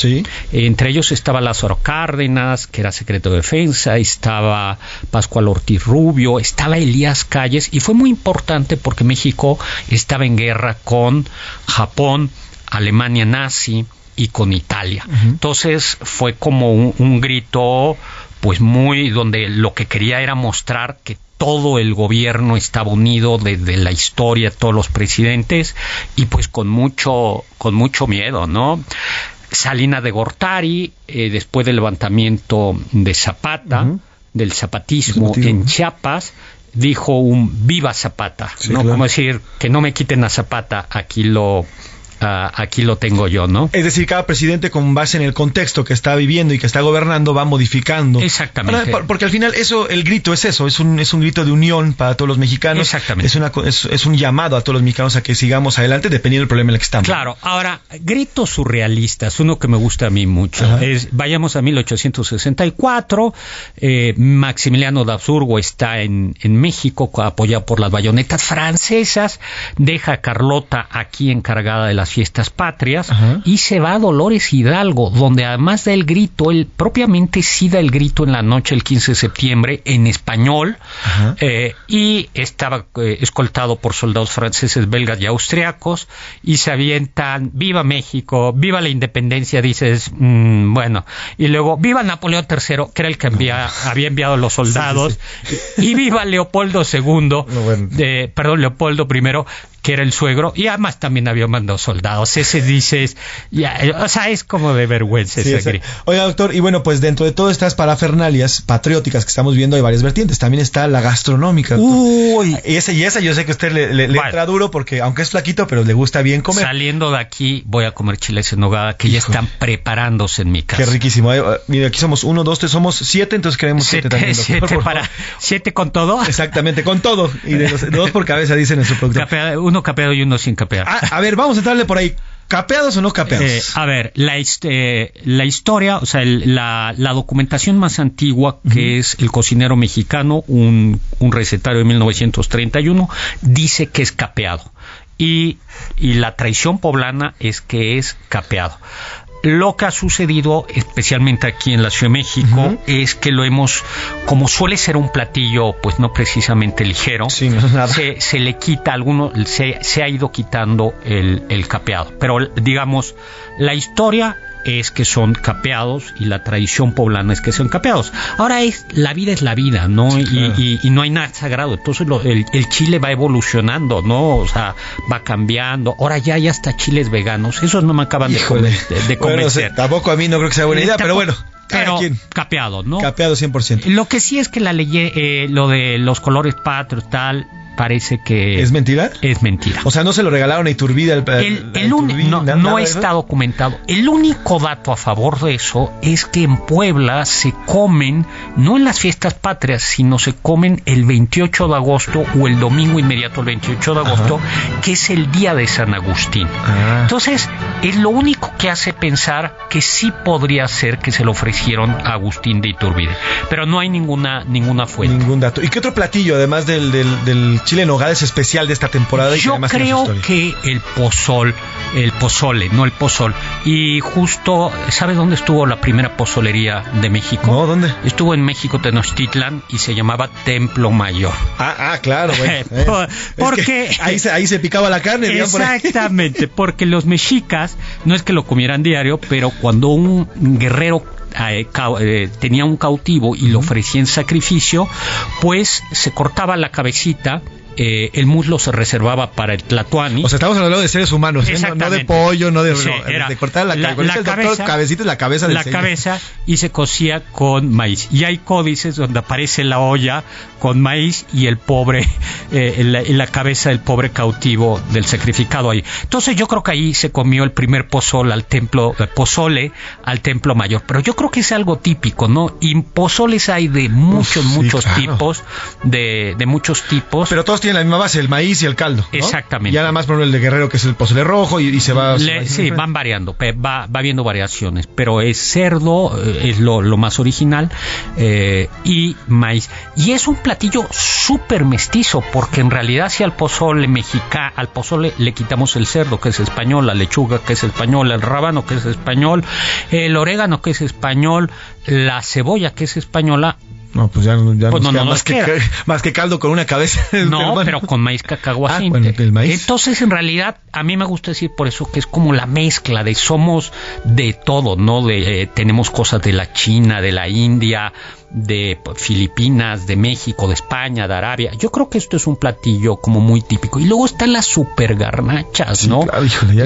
Entre ellos estaba Lázaro Cárdenas, que era secreto de defensa, estaba Pascual Ortiz Rubio, estaba Elías Calles, y fue muy importante porque México estaba en guerra con Japón, Alemania nazi, y con Italia. Entonces fue como un, grito pues muy donde lo que quería era mostrar que todo el gobierno estaba unido desde la historia, todos los presidentes y pues con mucho con mucho miedo, ¿no? Salina de Gortari, eh, después del levantamiento de Zapata, del zapatismo, en Chiapas, dijo un viva Zapata, ¿no? Como decir, que no me quiten a Zapata, aquí lo aquí lo tengo yo, ¿no? Es decir, cada presidente con base en el contexto que está viviendo y que está gobernando va modificando. Exactamente. porque al final eso, el grito es eso, es un, es un grito de unión para todos los mexicanos. Exactamente. Es, una, es, un llamado a todos los mexicanos a que sigamos adelante dependiendo del problema en el que estamos. Claro, ahora, gritos surrealistas, uno que me gusta a mí mucho, es, vayamos a 1864, eh, Maximiliano de Absurgo está en, en México apoyado por las bayonetas francesas, deja a Carlota aquí encargada de las fiestas patrias y se va a Dolores Hidalgo, donde además del grito, él propiamente sí da el grito en la noche el 15 de septiembre en español eh, y estaba eh, escoltado por soldados franceses, belgas y austriacos y se avientan, viva México, viva la independencia, dices, mm, bueno, y luego viva Napoleón III, que era el que [laughs] había enviado los soldados, y viva Leopoldo II, perdón, Leopoldo I, que era el suegro, y además también había mandado soldados. Ese dices, ya, o sea, es como de vergüenza ese Oiga, doctor, y bueno, pues dentro de todas estas parafernalias patrióticas que estamos viendo hay varias vertientes. También está la gastronómica. Uy. Y esa, y esa yo sé que usted le, entra duro porque, aunque es flaquito, pero le gusta bien comer. Saliendo de aquí, voy a comer chiles en nogada que ya están preparándose en mi casa. Qué riquísimo. mire, aquí somos uno, dos, tres, somos siete, entonces queremos siete, también. Siete, para, siete con todo. Exactamente, con todo. Y de [laughs] dos por cabeza dicen en su producto uno capeado y uno sin capear. Ah, a, ver, vamos a entrarle por ahí. ¿Capeados o no capeados? Eh, a ver, la, eh, la historia, o sea, la, documentación más antigua, que es El cocinero mexicano, un, un recetario de 1931, dice que es capeado. Y, y, la tradición poblana es que es capeado. Lo que ha sucedido, especialmente aquí en la Ciudad de México, es que lo hemos, como suele ser un platillo, pues no precisamente ligero, Se, le quita alguno, se, se ha ido quitando el, el capeado. Pero digamos, la historia es que son capeados y la tradición poblana es que son capeados. Ahora es, la vida es la vida, ¿no? y, no hay nada sagrado. Entonces el, chile va evolucionando, ¿no? O sea, va cambiando. Ahora ya hay hasta chiles veganos. Esos no me acaban de, de, convencer. tampoco a mí no creo que sea buena idea, pero bueno. Pero capeado, ¿no? Capeado 100%. Lo que sí es que la ley, eh, lo de los colores patrios, tal, parece que... ¿Es mentira? Es mentira. O sea, no se lo regalaron a Iturbide. El, el, no, está documentado. El único dato a favor de eso es que en Puebla se comen, no en las fiestas patrias, sino se comen el 28 de agosto o el domingo inmediato, el 28 de agosto, que es el día de San Agustín. Ah. Entonces, es lo único que hace pensar que sí podría ser que se lo ofrecieron a Agustín de Iturbide. Pero no hay ninguna, ninguna fuente. Ningún dato. ¿Y qué otro platillo, además del, del chile en nogada es especial de esta temporada. Yo creo que el pozol el pozole, no el pozol. Y justo, ¿sabe dónde estuvo la primera pozolería de México? No, ¿dónde? Estuvo en México, Tenochtitlan, y se llamaba Templo Mayor. Ah, ah claro, güey. [laughs] porque ahí se, ahí se picaba la carne. Exactamente, porque los mexicas no es que lo comieran diario, pero cuando un guerrero eh, eh, tenía un cautivo y lo ofrecía en sacrificio, pues se cortaba la cabecita eh, el muslo se reservaba para el tlatoani. O sea, estamos hablando de seres humanos, ¿eh? no, de pollo, no de, de cortar la, la, la cabeza, cabecita la cabeza La cabeza y se cocía con maíz. Y hay códices donde aparece la olla con maíz y el pobre, [laughs] eh, la, la, cabeza del pobre cautivo del sacrificado ahí. Entonces yo creo que ahí se comió el primer pozole al templo, eh, pozole al templo mayor. Pero yo creo que es algo típico, ¿no? Y pozoles hay de muchos, muchos tipos, de, de muchos tipos. Pero todos tiene la misma base, el maíz y el caldo. Exactamente. Y nada más por el de Guerrero, que es el pozole rojo, y, se va. sí, van variando, va, va viendo variaciones, pero es cerdo, eh, es lo, más original, eh, y maíz. Y es un platillo súper mestizo, porque en realidad, si al pozole mexicano, al pozole le quitamos el cerdo, que es español, la lechuga, que es español, el rábano, que es español, el orégano, que es español, la cebolla, que es española, no, pues ya, ya pues no, más, que, más, que, caldo con una cabeza. [laughs] No, pero con maíz cacahuacinte. Ah, maíz. Entonces, en realidad, a mí me gusta decir por eso que es como la mezcla de somos de todo, ¿no? De, eh, tenemos cosas de la China, de la India, de Filipinas, de México, de España, de Arabia. Yo creo que esto es un platillo como muy típico. Y luego están las super garnachas, ¿no?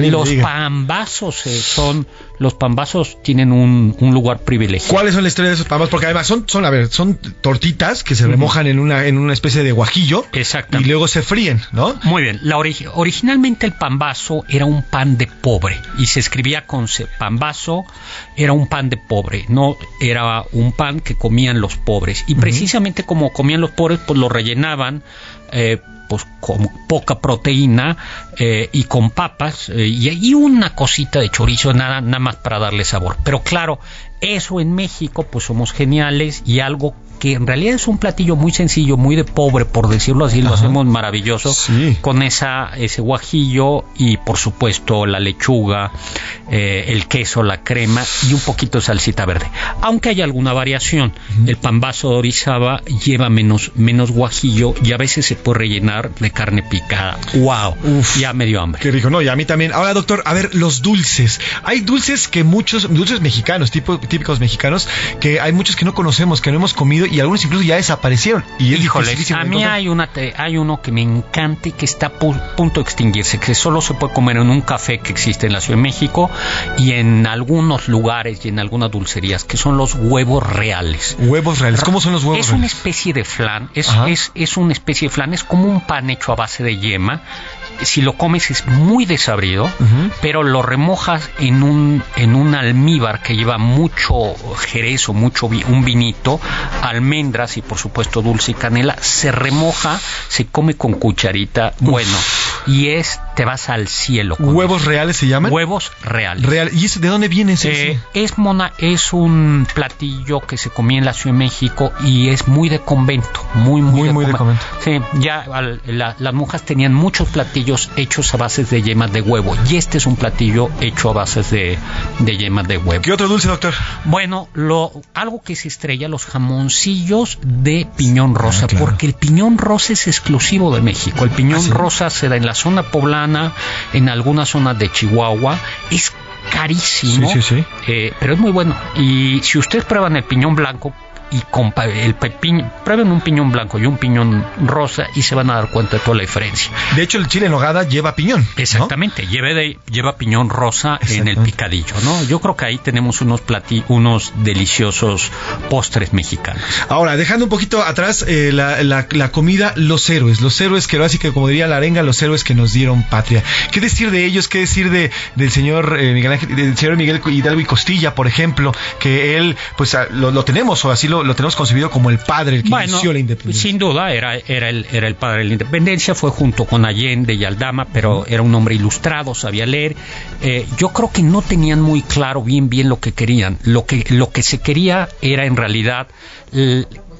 los pambazos eh, son, los pambazos tienen un, lugar privilegiado. ¿Cuáles son las historias de esos pambazos? Porque además son, son, a ver, son tortitas que se remojan en una, en una especie de guajillo. Exacto. Y luego se fríen, ¿no? Muy bien. La originalmente el pambazo era un pan de pobre y se escribía con pambazo, era un pan de pobre, no era un pan que comían los pobres. Y precisamente como comían los pobres, pues lo rellenaban eh, pues con poca proteína eh, y con papas eh, y, una cosita de chorizo nada, nada más para darle sabor. Pero claro, eso en México pues somos geniales y algo que en realidad es un platillo muy sencillo, muy de pobre, por decirlo así, lo hacemos maravilloso, con esa, ese guajillo y por supuesto la lechuga, eh, el queso, la crema y un poquito de salsita verde. Aunque hay alguna variación, el pambazo de Orizaba lleva menos, menos guajillo y a veces se puede rellenar de carne picada. ¡Wow! ya me dio hambre. Qué rico, no, y a mí también. Ahora, doctor, a ver, los dulces. Hay dulces que muchos, dulces mexicanos, tipo, típicos mexicanos, que hay muchos que no conocemos, que no hemos comido y algunos incluso ya desaparecieron. Y es a mí hay, una, hay uno que me encanta y que está a punto de extinguirse, que solo se puede comer en un café que existe en la Ciudad de México y en algunos lugares y en algunas dulcerías, que son los huevos reales. ¿Huevos reales? ¿Cómo son los huevos Es una especie de flan, es, es, es una especie de flan, es como un pan hecho a base de yema si lo comes es muy desabrido, pero lo remojas en un, en un almíbar que lleva mucho jerez o mucho un vinito, almendras y por supuesto dulce y canela, se remoja, se come con cucharita, bueno, y es, te vas al cielo. ¿Huevos reales se llaman? Huevos reales. Real. ¿Y de dónde viene ese? Eh, es, mona, es un platillo que se comía en la Ciudad de México y es muy de convento, muy, muy, muy, de, convento. Sí, ya las monjas tenían muchos platillos hechos a bases de yemas de huevo. Y este es un platillo hecho a bases de, de yemas de huevo. ¿Qué otro dulce, doctor? Bueno, lo, algo que se estrella, los jamoncillos de piñón rosa, ah, porque el piñón rosa es exclusivo de México. El piñón ah, rosa se da en la zona poblana, en algunas zonas de Chihuahua. Es carísimo, eh, pero es muy bueno. Y si ustedes prueban el piñón blanco, y con el pepino, prueben un piñón blanco y un piñón rosa y se van a dar cuenta de toda la diferencia. De hecho, el chile en nogada lleva piñón. Exactamente, de, lleva piñón rosa en el picadillo, ¿no? Yo creo que ahí tenemos unos platí, unos deliciosos postres mexicanos. Ahora, dejando un poquito atrás eh, la, la, comida, los héroes, los héroes que así que como diría la arenga, los héroes que nos dieron patria. ¿Qué decir de ellos? ¿Qué decir de del señor eh, Miguel Ángel, del señor Miguel Hidalgo y Costilla, por ejemplo, que él, pues lo, lo tenemos o así lo lo, tenemos concebido como el padre, el que inició la independencia. Sin duda, era, era, el, era el padre de la independencia, fue junto con Allende y Aldama, pero era un hombre ilustrado, sabía leer. Eh, yo creo que no tenían muy claro bien bien lo que querían. Lo que, lo que se quería era en realidad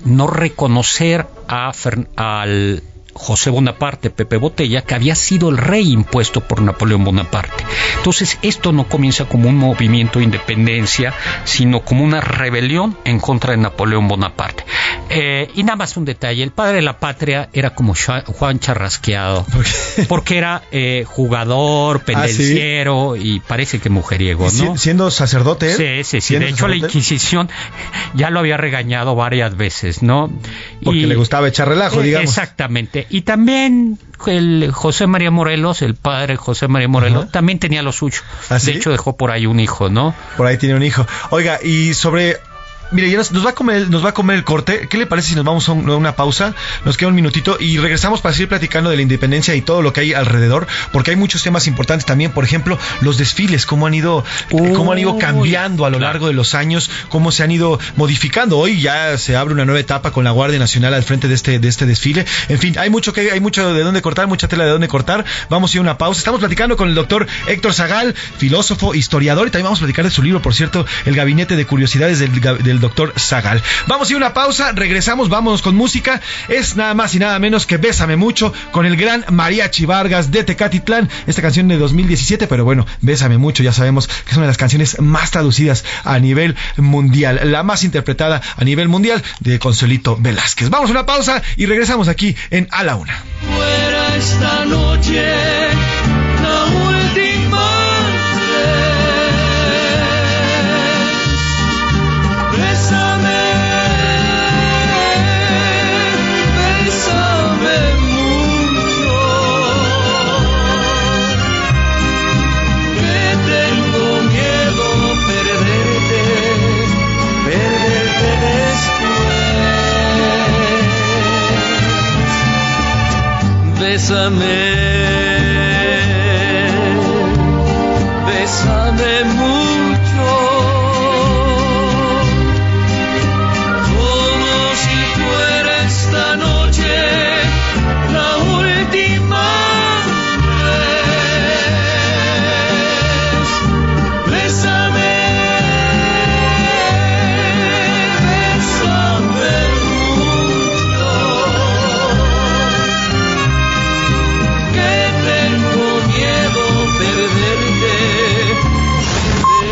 no reconocer a, al José Bonaparte, Pepe Botella, que había sido el rey impuesto por Napoleón Bonaparte. Entonces, esto no comienza como un movimiento de independencia, sino como una rebelión en contra de Napoleón Bonaparte. Eh, y nada más un detalle, el padre de la patria era como Juan Charrasqueado, porque era eh, jugador, ah, pendenciero y parece que mujeriego, ¿no? Siendo sacerdote. Sí, sí, sí. De hecho, la Inquisición ya lo había regañado varias veces, ¿no? Porque le gustaba echar relajo, eh, digamos. Exactamente. Y también el José María Morelos, el padre José María Morelos, también tenía lo suyo. ¿Ah, de hecho, dejó por ahí un hijo, ¿no? Por ahí tiene un hijo. Oiga, y sobre Mire, ya nos, va a comer, nos va a comer el corte. ¿Qué le parece si nos vamos a, una pausa? Nos queda un minutito y regresamos para seguir platicando de la independencia y todo lo que hay alrededor, porque hay muchos temas importantes también. Por ejemplo, los desfiles, cómo han ido, cómo han ido cambiando a lo largo de los años, cómo se han ido modificando. Hoy ya se abre una nueva etapa con la Guardia Nacional al frente de este, de este desfile. En fin, hay mucho que hay mucho de dónde cortar, mucha tela de dónde cortar. Vamos a ir a una pausa. Estamos platicando con el doctor Héctor Zagal, filósofo, historiador, y también vamos a platicar de su libro, por cierto, El Gabinete de Curiosidades del, del doctor Zagal. Vamos a ir una pausa, regresamos, vámonos con música. Es nada más y nada menos que Bésame Mucho con el gran Mariachi Vargas de Tecatitlán. Esta canción de 2017, pero bueno, Bésame Mucho, ya sabemos que es una de las canciones más traducidas a nivel mundial, la más interpretada a nivel mundial de Consuelito Velázquez. Vamos a una pausa y regresamos aquí en A la Una. Fuera esta noche, bésame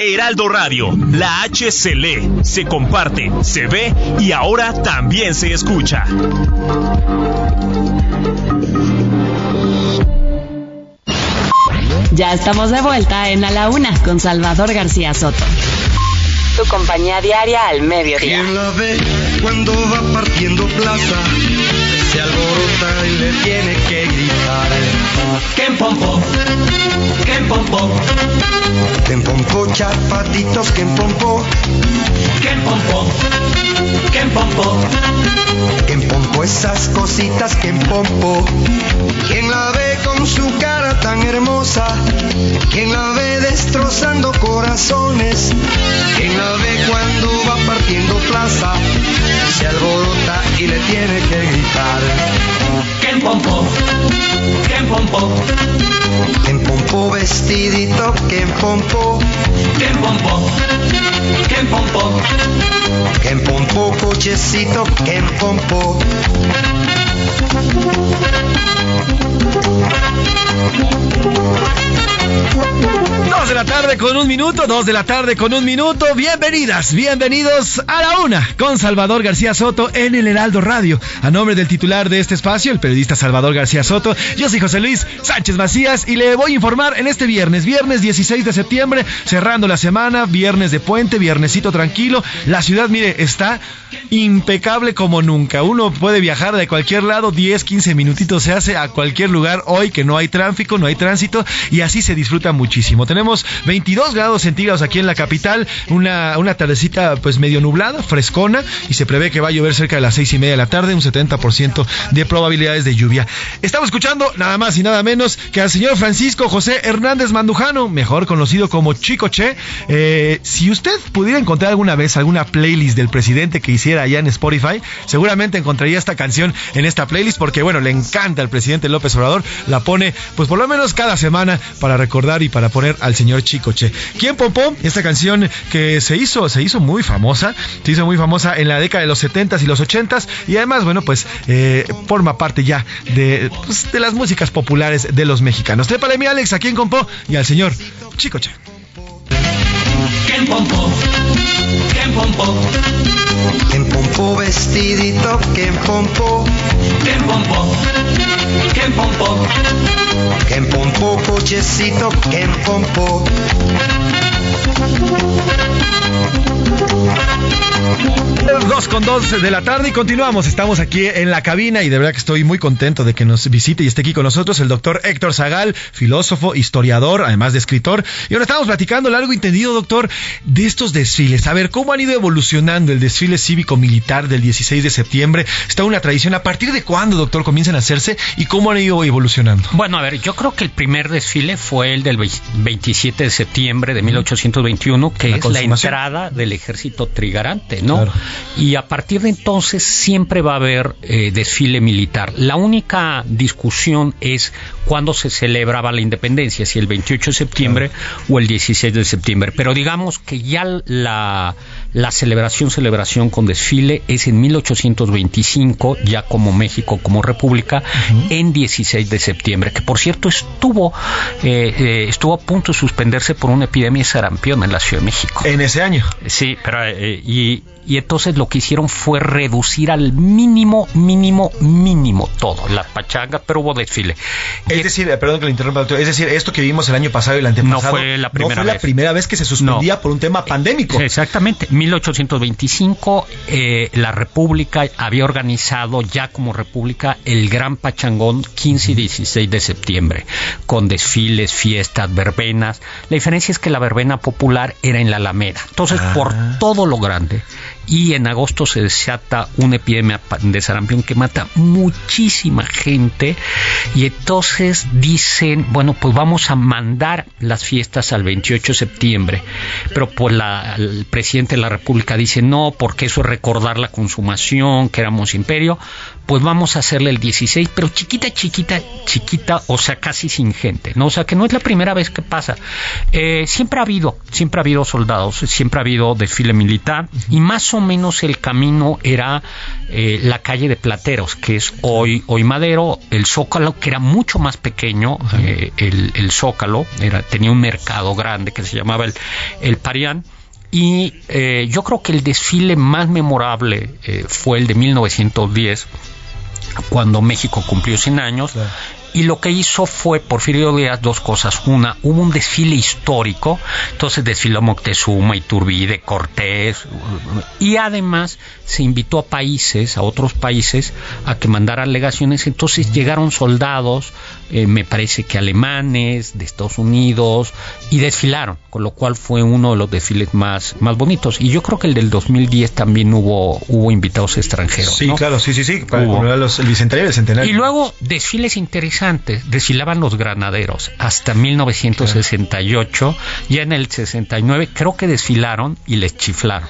Heraldo Radio, la H se lee, se comparte, se ve y ahora también se escucha. Ya estamos de vuelta en A la Una con Salvador García Soto. Tu compañía diaria al mediodía. ¿Quién la ve cuando va partiendo plaza? Se alborota y le tiene que gritar. ¡Qué pompo! ¡Qué pompo! Que pompo, chapatitos, que pompo. Que pompo, que pompo. Que pompo esas cositas, que pompo. ¿Quién la ve con su cara tan hermosa? ¿Quién la ve destrozando corazones? ¿Quién la ve cuando va partiendo plaza? Se alborota y le tiene que gritar. Que pompo, que pompo. En pompo vestidito, que en pompo. Que en pompo, que en pompo. Que en pompo cochecito, que en pompo. Dos de la tarde con un minuto, dos de la tarde con un minuto. Bienvenidas, bienvenidos a la una con Salvador García Soto en el Heraldo Radio. A nombre del titular de este espacio, el periodista Salvador García Soto, yo soy José Luis Sánchez Macías y le voy a informar en este viernes, viernes 16 de septiembre, cerrando la semana, viernes de puente, viernesito tranquilo. La ciudad, mire, está impecable como nunca. Uno puede viajar de cualquier lado, 10, 15 minutitos se hace a cualquier lugar hoy que no hay tráfico, no hay tránsito y así se disfruta muchísimo. Tenemos 22 grados centígrados aquí en la capital, una, una tardecita pues medio nublada, frescona y se prevé que va a llover cerca de las seis y media de la tarde, un 70% de probabilidades de lluvia. Estamos escuchando nada más y nada menos que al señor Francisco José Hernández Mandujano, mejor conocido como Chico Che. Eh, si usted pudiera encontrar alguna vez alguna playlist del presidente que hiciera allá en Spotify, seguramente encontraría esta canción en esta playlist porque bueno, le encanta al presidente López Obrador, la pone pues por lo menos cada semana para recordar y para poner al señor Chico Che. ¿Quién popó esta canción que se hizo se hizo muy famosa, se hizo muy famosa en la década de los 70s y los 80s y además bueno, pues eh, forma parte ya de, pues, de las músicas populares de los mexicanos. Trépale mi Alex, a quien compó y al señor Chico Che. ¿Quién pompó? ¿Quién pompó? ¿Quién pompó vestidito? ¿Quién pompó? ¿Quién pompó? ¿Quién pompó? ¿Quién pompó cochecito? ¿Quién pompó? Dos con dos de la tarde y continuamos. Estamos aquí en la cabina y de verdad que estoy muy contento de que nos visite y esté aquí con nosotros el doctor Héctor Zagal, filósofo, historiador, además de escritor. Y ahora estamos platicando largo y entendido, doctor, de estos desfiles. A ver, ¿cómo han ido evolucionando el desfile cívico-militar del 16 de septiembre? ¿Está una tradición? ¿A partir de cuándo, doctor, comienzan a hacerse y cómo han ido evolucionando? Bueno, a ver, yo creo que el primer desfile fue el del 27 de septiembre de 1821, que La es la. Entrada del ejército trigarante, ¿no? Y a partir de entonces siempre va a haber eh, desfile militar. La única discusión es cuándo se celebraba la independencia, si el 28 de septiembre o el 16 de septiembre. Pero digamos que ya la, la celebración, celebración con desfile es en 1825, ya como México, como República, en 16 de septiembre, que por cierto estuvo, eh, eh, estuvo a punto de suspenderse por una epidemia de sarampión en la Ciudad de México. En ese año. Sí, pero eh, y, y entonces lo que hicieron fue reducir al mínimo, mínimo, mínimo todo, la pachanga, pero hubo desfile. Es decir, eh, perdón que le interrumpa, doctor, es decir, esto que vimos el año pasado y el antepasado No fue la primera no fue la primera vez que se suspendía por un tema pandémico. Exactamente. 1825, eh, la República había organizado ya como República el Gran Pachangón 15 y 16 de septiembre, con desfiles, fiestas, verbenas. La diferencia es que la verbena popular era en la Alameda. Entonces, Ah. por todo lo grande. Y en agosto se desata una epidemia de sarampión que mata muchísima gente. Y entonces dicen, bueno, pues vamos a mandar las fiestas al 28 de septiembre. Pero pues la- el presidente de la República dice, no, porque eso es recordar la consumación, que éramos imperio. Pues vamos a hacerle el 16, pero chiquita, chiquita, chiquita, o sea, casi sin gente, ¿no? O sea, que no es la primera vez que pasa. Eh, siempre ha habido, siempre ha habido soldados, siempre ha habido desfile militar, y más o menos el camino era eh, la calle de Plateros, que es hoy, hoy Madero, el Zócalo, que era mucho más pequeño, eh, el, el Zócalo, era, tenía un mercado grande que se llamaba el, el Parián, y eh, yo creo que el desfile más memorable fue el de 1910, cuando México cumplió 100 años. Y lo que hizo fue Porfirio Díaz dos cosas. Una, hubo un desfile histórico, entonces desfiló Moctezuma, Iturbide, Cortés, y además se invitó a países, a otros países, a que mandaran legaciones. Entonces llegaron soldados, eh, me parece que alemanes, de Estados Unidos, y desfilaron, con lo cual fue uno de los desfiles más, más bonitos. Y yo creo que el del 2010 también hubo, hubo invitados extranjeros. Sí, ¿no? claro, sí, sí, sí. Para los- el bicentenario del centenario. Y luego desfiles interesantes. Desfilaban los granaderos hasta 1968. Ya en el 69 creo que desfilaron y les chiflaron.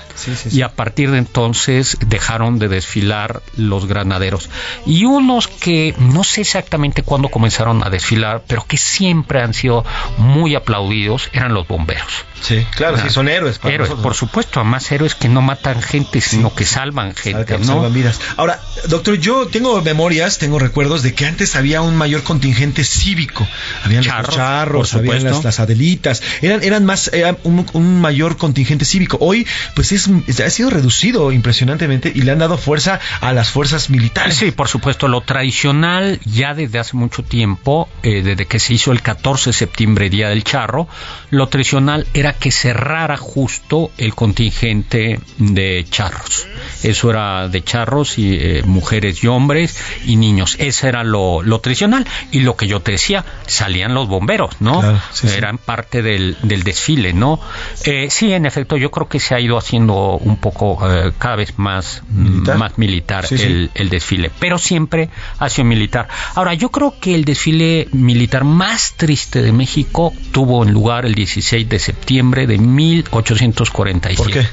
Y a partir de entonces dejaron de desfilar los granaderos. Y unos que no sé exactamente cuándo comenzaron a desfilar, pero que siempre han sido muy aplaudidos, eran los bomberos. Sí, claro, sí, son héroes. para Héroes, nosotros. por supuesto, además héroes que no matan gente, sino que salvan gente, que ¿no? salvan vidas. Ahora, doctor, yo tengo memorias, tengo recuerdos de que antes había un mayor contingente cívico. Habían Charros, los charros, habían las, las adelitas, eran, eran más, era un, un mayor contingente cívico. Hoy, pues es, es- ha sido reducido impresionantemente y le han dado fuerza a las fuerzas militares. Sí, por supuesto, lo tradicional ya desde hace mucho tiempo, eh, desde que se hizo el 14 de septiembre, Día del Charro, lo tradicional era que cerrara justo el contingente de charros. Eso era de charros y eh, mujeres y hombres y niños. Ese era lo, tradicional. Y lo que yo te decía, salían los bomberos, ¿no? Eran parte del, desfile, ¿no? Eh, sí, en efecto, yo creo que se ha ido haciendo un poco eh, cada vez más militar, más militar el, el, desfile, pero siempre ha sido militar. Ahora, yo creo que el desfile militar más triste de México tuvo en lugar el 16 de septiembre de 1847. ¿Por qué?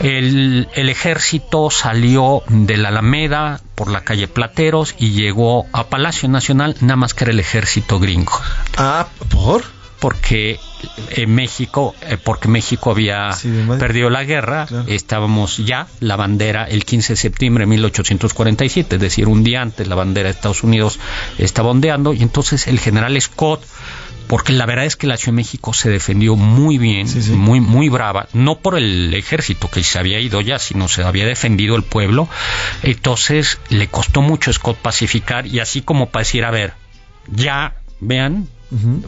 El, el ejército salió de la Alameda por la calle Plateros y llegó a Palacio Nacional, nada más que era el ejército gringo. Ah, ¿por? porque en México, eh, porque México había perdido la guerra, estábamos ya, la bandera, el 15 de septiembre de 1847, es decir, un día antes la bandera de Estados Unidos estaba ondeando, y entonces el general Scott, porque la verdad es que la Ciudad de México se defendió muy bien, muy muy brava, no por el ejército que se había ido ya, sino se había defendido el pueblo. Entonces le costó mucho a Scott pacificar y así como para decir, a ver, ya vean,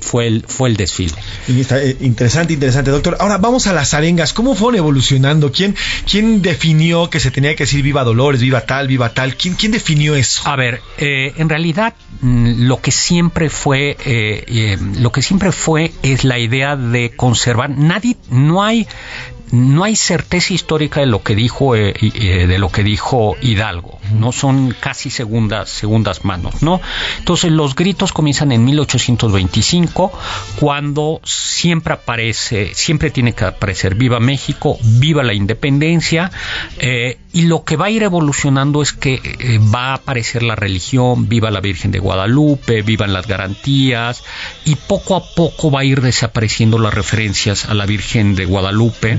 fue, el, fue el desfile. Eh, interesante, interesante, doctor. Ahora vamos a las arengas. ¿Cómo fueron evolucionando? ¿Quién, quién definió que se tenía que decir viva Dolores, viva tal, viva tal? ¿Quién, quién definió eso? A ver, eh, en realidad mm, lo que siempre fue, eh, lo que siempre fue es la idea de conservar. Nadie, no hay no hay certeza histórica de lo que dijo eh, eh, de lo que dijo Hidalgo. No son casi segundas segundas manos no entonces los gritos comienzan en 1825 cuando siempre aparece siempre tiene que aparecer viva México viva la independencia eh, y lo que va a ir evolucionando es que va a aparecer la religión viva la Virgen de Guadalupe vivan las garantías y poco a poco va a ir desapareciendo las referencias a la Virgen de Guadalupe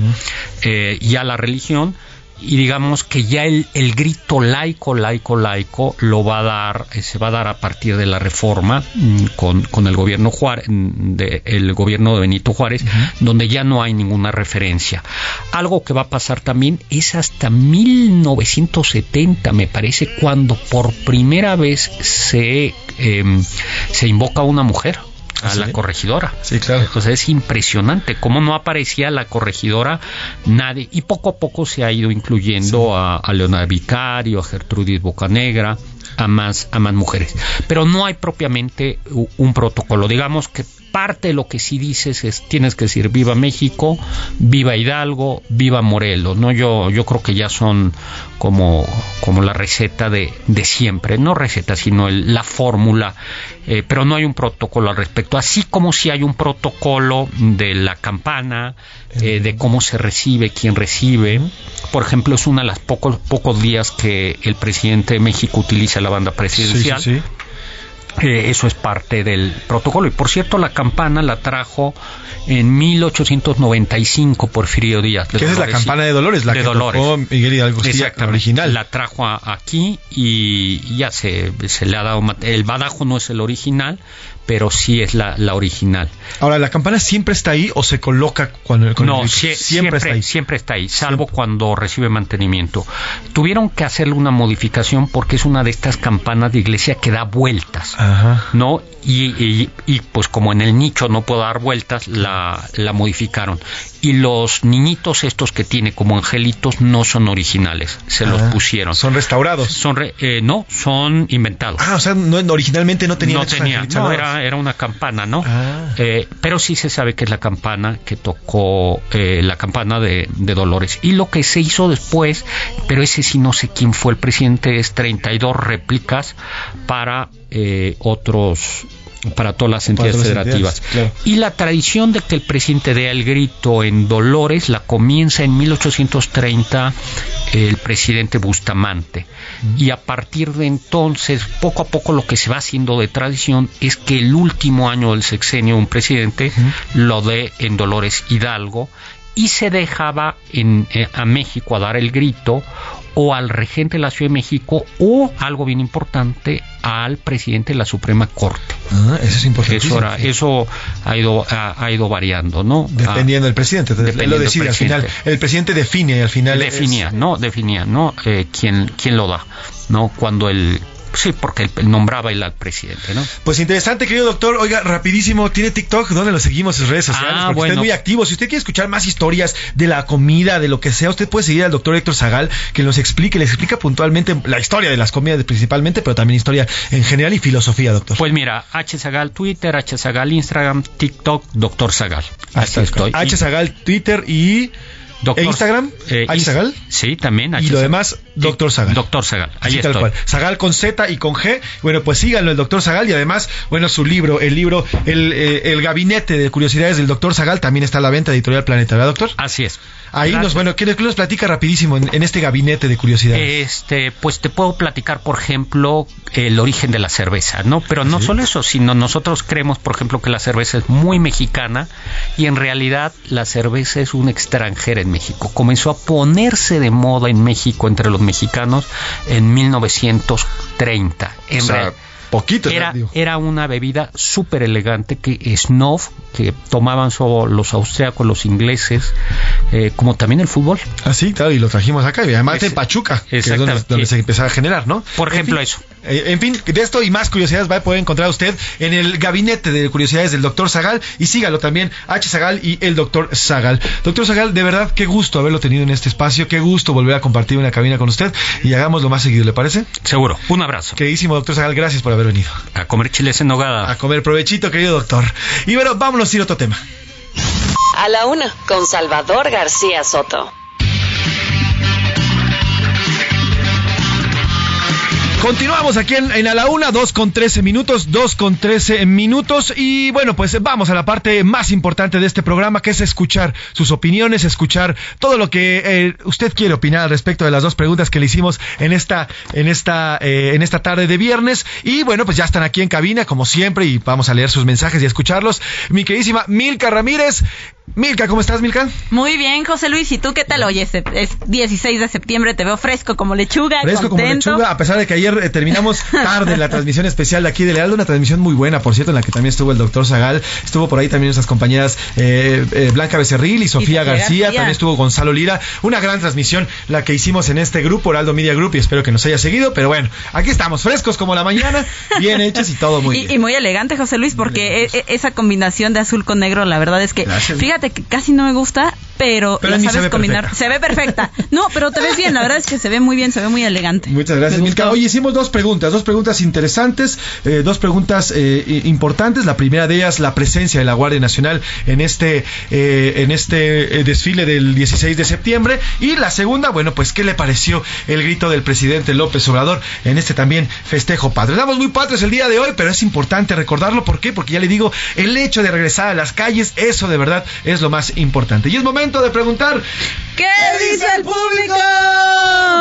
eh, y a la religión y digamos que ya el, el, grito laico, laico, laico lo va a dar, eh, se va a dar a partir de la reforma mm, con, con, el gobierno Juárez, mm, de, el gobierno de Benito Juárez, donde ya no hay ninguna referencia. Algo que va a pasar también es hasta 1970, me parece, cuando por primera vez se, em, se invoca a una mujer a la corregidora. Sí, claro. Entonces es impresionante cómo no aparecía la corregidora nadie. Y poco a poco se ha ido incluyendo a, a Leonardo Vicario, a Gertrudis Bocanegra, a más, a más mujeres. Pero no hay propiamente un protocolo. Digamos que parte de lo que sí dices es tienes que decir viva México, viva Hidalgo, viva Morelos, ¿no? Yo, yo creo que ya son como, como la receta de, de siempre, no receta, sino la fórmula, eh, pero no hay un protocolo al respecto, así como si hay un protocolo de la campana, eh, de cómo se recibe, quién recibe. Por ejemplo, es uno de los pocos, pocos días que el presidente de México utiliza la banda presidencial. sí, sí. Eh, eso es parte del protocolo. Y por cierto, la campana la trajo en 1895 Porfirio Díaz. ¿Qué es la campana de Dolores? La de que Dolores. Miguel Hidalgo original. La trajo aquí y ya se, se le ha dado. El badajo no es el original, pero sí es la, la, original. Ahora, ¿la campana siempre está ahí o se coloca cuando el No, siempre, está ahí. Siempre está ahí, salvo cuando recibe mantenimiento. Tuvieron que hacerle una modificación porque es una de estas campanas de iglesia que da vueltas, Ajá. ¿no? Y, y, pues como en el nicho no puedo dar vueltas, la, la modificaron. Y los niñitos estos que tiene como angelitos no son originales, se los ah, pusieron. ¿Son restaurados? Son eh, no, son inventados. Ah, o sea, no, originalmente no tenían No tenía, no, era, era una campana, ¿no? Ah. Eh, pero sí se sabe que es la campana que tocó, eh, la campana de, de, Dolores. Y lo que se hizo después, pero ese sí no sé quién fue el presidente, es 32 réplicas para eh, otros para todas las entidades federativas. Y la tradición de que el presidente dé el grito en Dolores la comienza en 1830 el presidente Bustamante. Y a partir de entonces, poco a poco lo que se va haciendo de tradición es que el último año del sexenio un presidente lo dé en Dolores Hidalgo y se dejaba en, eh, a México a dar el grito o al regente de la Ciudad de México o, algo bien importante, al presidente de la Suprema Corte. Ah, eso es importante. Eso, eso ha, ido, ha, ido variando, ¿no? Dependiendo del presidente. lo decide al final. El presidente define y al final. Definía, ¿no? Definía, ¿no? Eh, ¿quién, ¿Quién lo da? ¿No? Cuando el sí, porque él nombraba el al presidente, ¿no? Pues interesante, querido doctor. Oiga, rapidísimo, ¿tiene TikTok? ¿Dónde lo seguimos? En redes sociales. Ah, porque bueno. está muy activo. Si usted quiere escuchar más historias de la comida, de lo que sea, usted puede seguir al doctor Héctor Zagal, que nos explique, les explica puntualmente la historia de las comidas principalmente, pero también historia en general y filosofía, doctor. Pues mira, H Zagal Twitter, H Zagal Instagram, TikTok, Doctor Zagal. Así estoy. H Zagal Twitter y Doctor- ¿E Instagram? eh, ¿H Inst- Zagal? Sí, también. Y lo demás, Doctor Zagal. Doctor Zagal. Ahí cual. Zagal con Z y con G. Bueno, pues síganlo, el doctor Zagal. Y además, bueno, su libro, el libro, el, eh, el gabinete de curiosidades del doctor Zagal también está a la venta, editorial Planeta, ¿verdad, doctor? Así es. Ahí Gracias. nos, bueno, ¿qué, qué nos platica rapidísimo en, en este gabinete de curiosidades? Este, pues te puedo platicar, por ejemplo, el origen de la cerveza, ¿no? Pero no solo eso, sino nosotros creemos, por ejemplo, que la cerveza es muy mexicana y en realidad la cerveza es una extranjera en México. Comenzó a ponerse de moda en México entre los mexicanos en 1930. En O sea, poquito, era, era una bebida súper elegante que snob, que tomaban solo los austriacos, los ingleses, eh, como también el fútbol. Ah, sí, claro, y lo trajimos acá. Y además Es- en Pachuca, que es donde, se empezaba a generar, ¿no? Por En ejemplo, fin, eso. Eh, en fin, de esto y más curiosidades va a poder encontrar usted en el gabinete de curiosidades del doctor Zagal y sígalo también, H. Zagal y el doctor Zagal. Doctor Zagal, de verdad, qué gusto haberlo tenido en este espacio, qué gusto volver a compartir una cabina con usted y hagámoslo más seguido, ¿le parece? Seguro. Un abrazo. Queridísimo doctor Zagal, gracias por haber venido. A comer chiles en nogada. A comer provechito, querido doctor. Y bueno, vámonos a ir a otro tema. A la una, con Salvador García Soto. Continuamos aquí en, A la Una, 2 con 13 minutos, 2 con 13 minutos. Y bueno, pues vamos a la parte más importante de este programa, que es escuchar sus opiniones, escuchar todo lo que eh, usted quiere opinar al respecto de las dos preguntas que le hicimos en esta, en esta, eh, en esta tarde de viernes. Y bueno, pues ya están aquí en cabina, como siempre, y vamos a leer sus mensajes y a escucharlos. Mi queridísima Milka Ramírez. Milka, ¿cómo estás, Milka? Muy bien, José Luis. ¿Y tú qué tal? Oye, es, es 16 de septiembre, te veo fresco como lechuga, Fresco como lechuga, a pesar de que ayer eh, terminamos [laughs] tarde la transmisión especial de aquí de Lealdo, una transmisión muy buena, por cierto, en la que también estuvo el doctor Zagal, estuvo por ahí también nuestras compañeras eh, eh, Blanca Becerril y Sofía García, también estuvo Gonzalo Lira, una gran transmisión la que hicimos en este grupo, Heraldo Media Group, y espero que nos haya seguido, pero bueno, aquí estamos, frescos como la mañana, bien hechos y todo muy [laughs] y, bien. y muy elegante, José Luis, porque e- e- esa combinación de azul con negro, la verdad es que, Gracias. fíjate que casi no me gusta, pero, Pero la se sabes ve combinar. perfecta. Se ve perfecta. No, pero te ves bien, la verdad es que se ve muy bien, se ve muy elegante. Muchas gracias, Milka. Oye, hicimos dos preguntas, dos preguntas interesantes, eh, dos preguntas eh, importantes. La primera de ellas, la presencia de la Guardia Nacional en este, eh, en este eh, desfile del 16 de septiembre. Y la segunda, bueno, pues, ¿qué le pareció el grito del presidente López Obrador en este también festejo padre? Estamos muy patrios el día de hoy, pero es importante recordarlo. ¿Por qué? Porque ya le digo, el hecho de regresar a las calles, eso de verdad es lo más importante. Y es momento de preguntar, ¿Qué dice el público?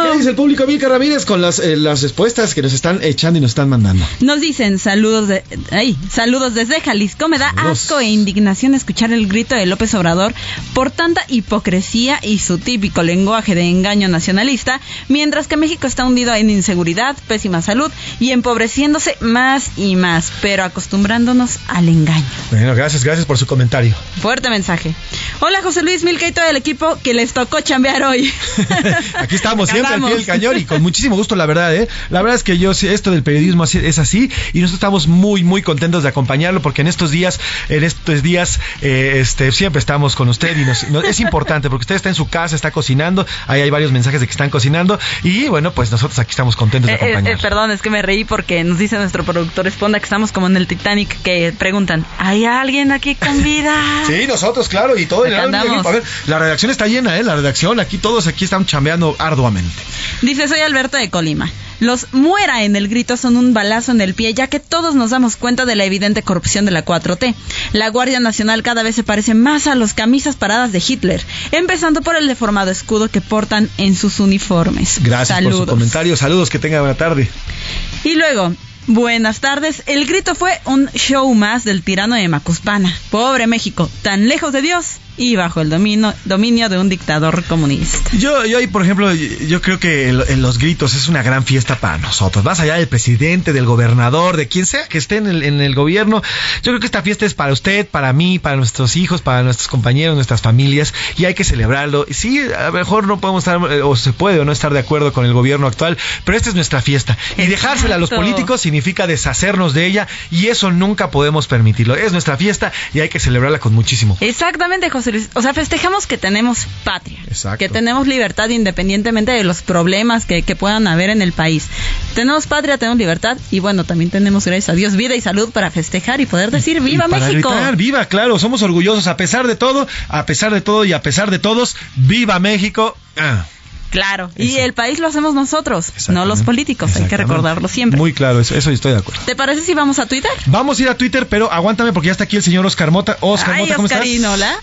¿qué dice el público, Milka Ramírez, con las, eh, las respuestas que nos están echando y nos están mandando? Nos dicen saludos de, ay, saludos desde Jalisco. Me da Saludos. asco e indignación escuchar el grito de López Obrador por tanta hipocresía y su típico lenguaje de engaño nacionalista, mientras que México está hundido en inseguridad, pésima salud y empobreciéndose más y más, pero acostumbrándonos al engaño. Bueno, gracias, gracias por su comentario. Fuerte mensaje. Hola José Luis y todo el equipo que les tocó chambear hoy. [laughs] Aquí estamos siempre al pie del cañón y con muchísimo gusto, la verdad, ¿eh? La verdad es que yo, esto del periodismo es así y nosotros estamos muy, muy contentos de acompañarlo porque en estos días, en estos días, eh, este, siempre estamos con usted y nos, nos- es importante porque usted está en su casa, está cocinando, ahí hay varios mensajes de que están cocinando y bueno, pues nosotros aquí estamos contentos de Eh, eh, eh, acompañarlo. perdón, es que me reí porque nos dice nuestro productor Esponda que estamos como en el Titanic que preguntan, ¿hay alguien aquí con vida? Sí, nosotros, claro, y todo el andamos. Group. A ver, la redacción está llena, ¿eh? La redacción, aquí todos aquí están chambeando arduamente. Dice, soy Alberto de Colima. Los muera en el grito son un balazo en el pie, ya que todos nos damos cuenta de la evidente corrupción de la 4T. La Guardia Nacional cada vez se parece más a los camisas paradas de Hitler, empezando por el deformado escudo que portan en sus uniformes. Gracias por su comentario, saludos, que tenga buena tarde. Y luego, buenas tardes. El grito fue un show más del tirano de Macuspana. Pobre México, tan lejos de Dios y bajo el dominio, dominio de un dictador comunista. Yo, yo ahí, por ejemplo, yo creo que en los gritos es una gran fiesta para nosotros. Más allá del presidente, del gobernador, de quien sea que esté en el, en el gobierno, yo creo que esta fiesta es para usted, para mí, para nuestros hijos, para nuestros compañeros, nuestras familias, y hay que celebrarlo. Sí, a lo mejor no podemos estar, eh, o se puede o no estar de acuerdo con el gobierno actual, pero esta es nuestra fiesta. Y dejársela a los políticos significa deshacernos de ella, y eso nunca podemos permitirlo. Es nuestra fiesta y hay que celebrarla con muchísimo. Exactamente, José O sea, festejamos que tenemos patria, que tenemos libertad independientemente de los problemas que, que puedan haber en el país. Tenemos patria, tenemos libertad y bueno, también tenemos, gracias a Dios, vida y salud para festejar y poder decir viva México. viva, claro, somos orgullosos a pesar de todo, a pesar de todo y a pesar de todos, viva México. Ah. Claro, y el país lo hacemos nosotros, no los políticos, hay que recordarlo siempre. Muy claro, eso, eso estoy de acuerdo. ¿Te parece si vamos a Twitter? Vamos a ir a Twitter, pero aguántame porque ya está aquí el señor Oscar Mota. Oscar Mota, ¿cómo Oscarín, estás? hola.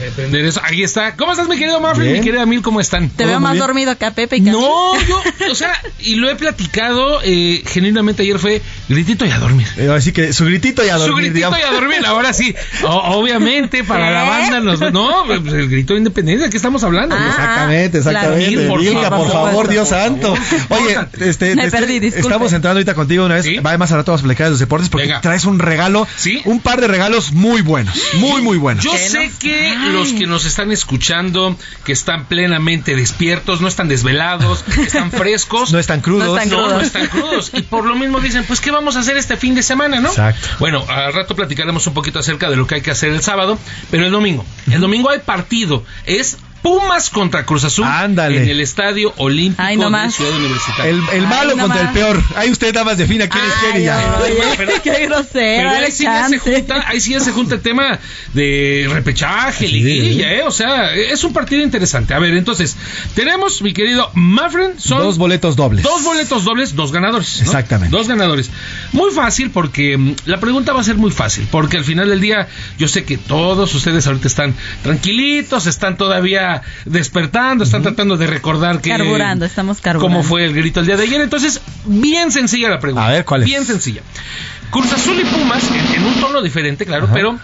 Depender eso. Ahí está. ¿Cómo estás, mi querido Mafre? Mi querida Mil, ¿cómo están? Te veo más dormido que a Pepe y que No, yo, o sea, y lo he platicado, eh, genuinamente ayer fue gritito y a dormir. Eh, así que su gritito y a dormir. Su gritito digamos. y a dormir, ahora sí. [laughs] O- obviamente, para la banda, nos, no, pues, el grito de independencia, ¿de qué estamos hablando? Ah, exactamente, exactamente. Mil, por Milka, favor. por favor, Dios santo. Oye, este, Me este, perdí, estamos entrando ahorita contigo una vez. Va además a rato vamos a platicar de los deportes porque Venga. traes un regalo, un par de regalos muy buenos, muy, muy buenos. Yo sé que los que nos están escuchando, que están plenamente despiertos, no están desvelados, [laughs] están frescos. No están crudos. No, no están crudos. Y por lo mismo dicen, pues, ¿qué vamos a hacer este fin de semana, no? Exacto. Bueno, al rato platicaremos un poquito acerca de lo que hay que hacer el sábado, pero el domingo. El domingo hay partido. Es Pumas contra Cruz Azul Ándale. en el Estadio Olímpico Ay, de no más. Ciudad Universitaria. El, el malo Ay, no contra el peor. Ahí usted nada más defina quién es quién y ya. Oye, Pero- qué grosero, Pero ahí sí, ya se junta, ahí sí ya se junta el tema de repechaje, liguilla, ¿eh? O sea, es un partido interesante. A ver, entonces, tenemos, mi querido Mafren, son Dos boletos dobles. dos boletos dobles, dos ganadores. ¿no? Exactamente. Dos ganadores. Muy fácil porque mm, la pregunta va a ser muy fácil, porque al final del día yo sé que todos ustedes ahorita están tranquilitos, están todavía despertando, están tratando de recordar que Carburando, estamos carburando. cómo fue el grito el día de ayer. Entonces, bien sencilla la pregunta. A ver, ¿cuál es? Bien sencilla. Cruz Azul y Pumas, en, en un tono diferente, claro, pero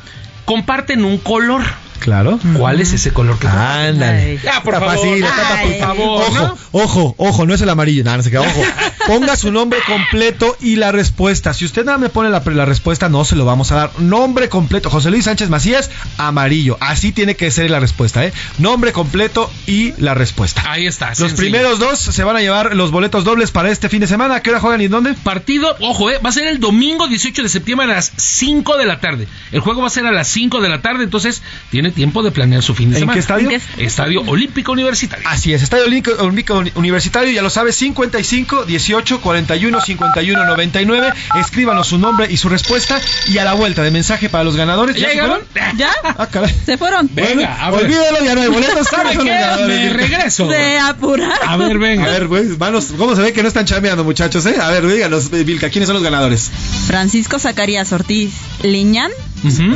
comparten un color. Claro. ¿Cuál es ese color que? Ándale. Ya, por Está favor. fácil, está Ay, fácil. por favor, Ojo, ¿no? ojo, ojo, no es el amarillo, nada, no se queda, ojo. [laughs] Ponga su nombre completo y la respuesta. Si usted nada me pone la, la respuesta, no se lo vamos a dar. Nombre completo, José Luis Sánchez Macías, amarillo. Así tiene que ser la respuesta, ¿eh? Nombre completo y la respuesta. Ahí está. Los sencillo. primeros dos se van a llevar los boletos dobles para este fin de semana. ¿A qué hora juegan y dónde? Partido, ojo, eh, va a ser el domingo 18 de septiembre a las 5 de la tarde. El juego va a ser a las 5 de la tarde, entonces tiene tiempo de planear su fin de ¿En semana. qué estadio? Estadio Olímpico Universitario. Así es, Estadio Olímpico, Olímpico Universitario, ya lo sabe, 55 18 41 51 99. Escríbanos su nombre y su respuesta. Y a la vuelta de mensaje para los ganadores. ¿Ya llegaron? ¿Ya? Ah, caray. ¿Se fueron? Venga, a ver. Olvídelo, ya no hay boletos. ¿Sabe ¿quiénes son qué? los ganadores? Me regreso. Se apuraron. A ver, venga. A ver, pues, manos, ¿cómo se ve que no están chameando, muchachos, eh? A ver, díganos, eh, Vilca, ¿quiénes son los ganadores? Francisco Zacarías Ortiz Liñán.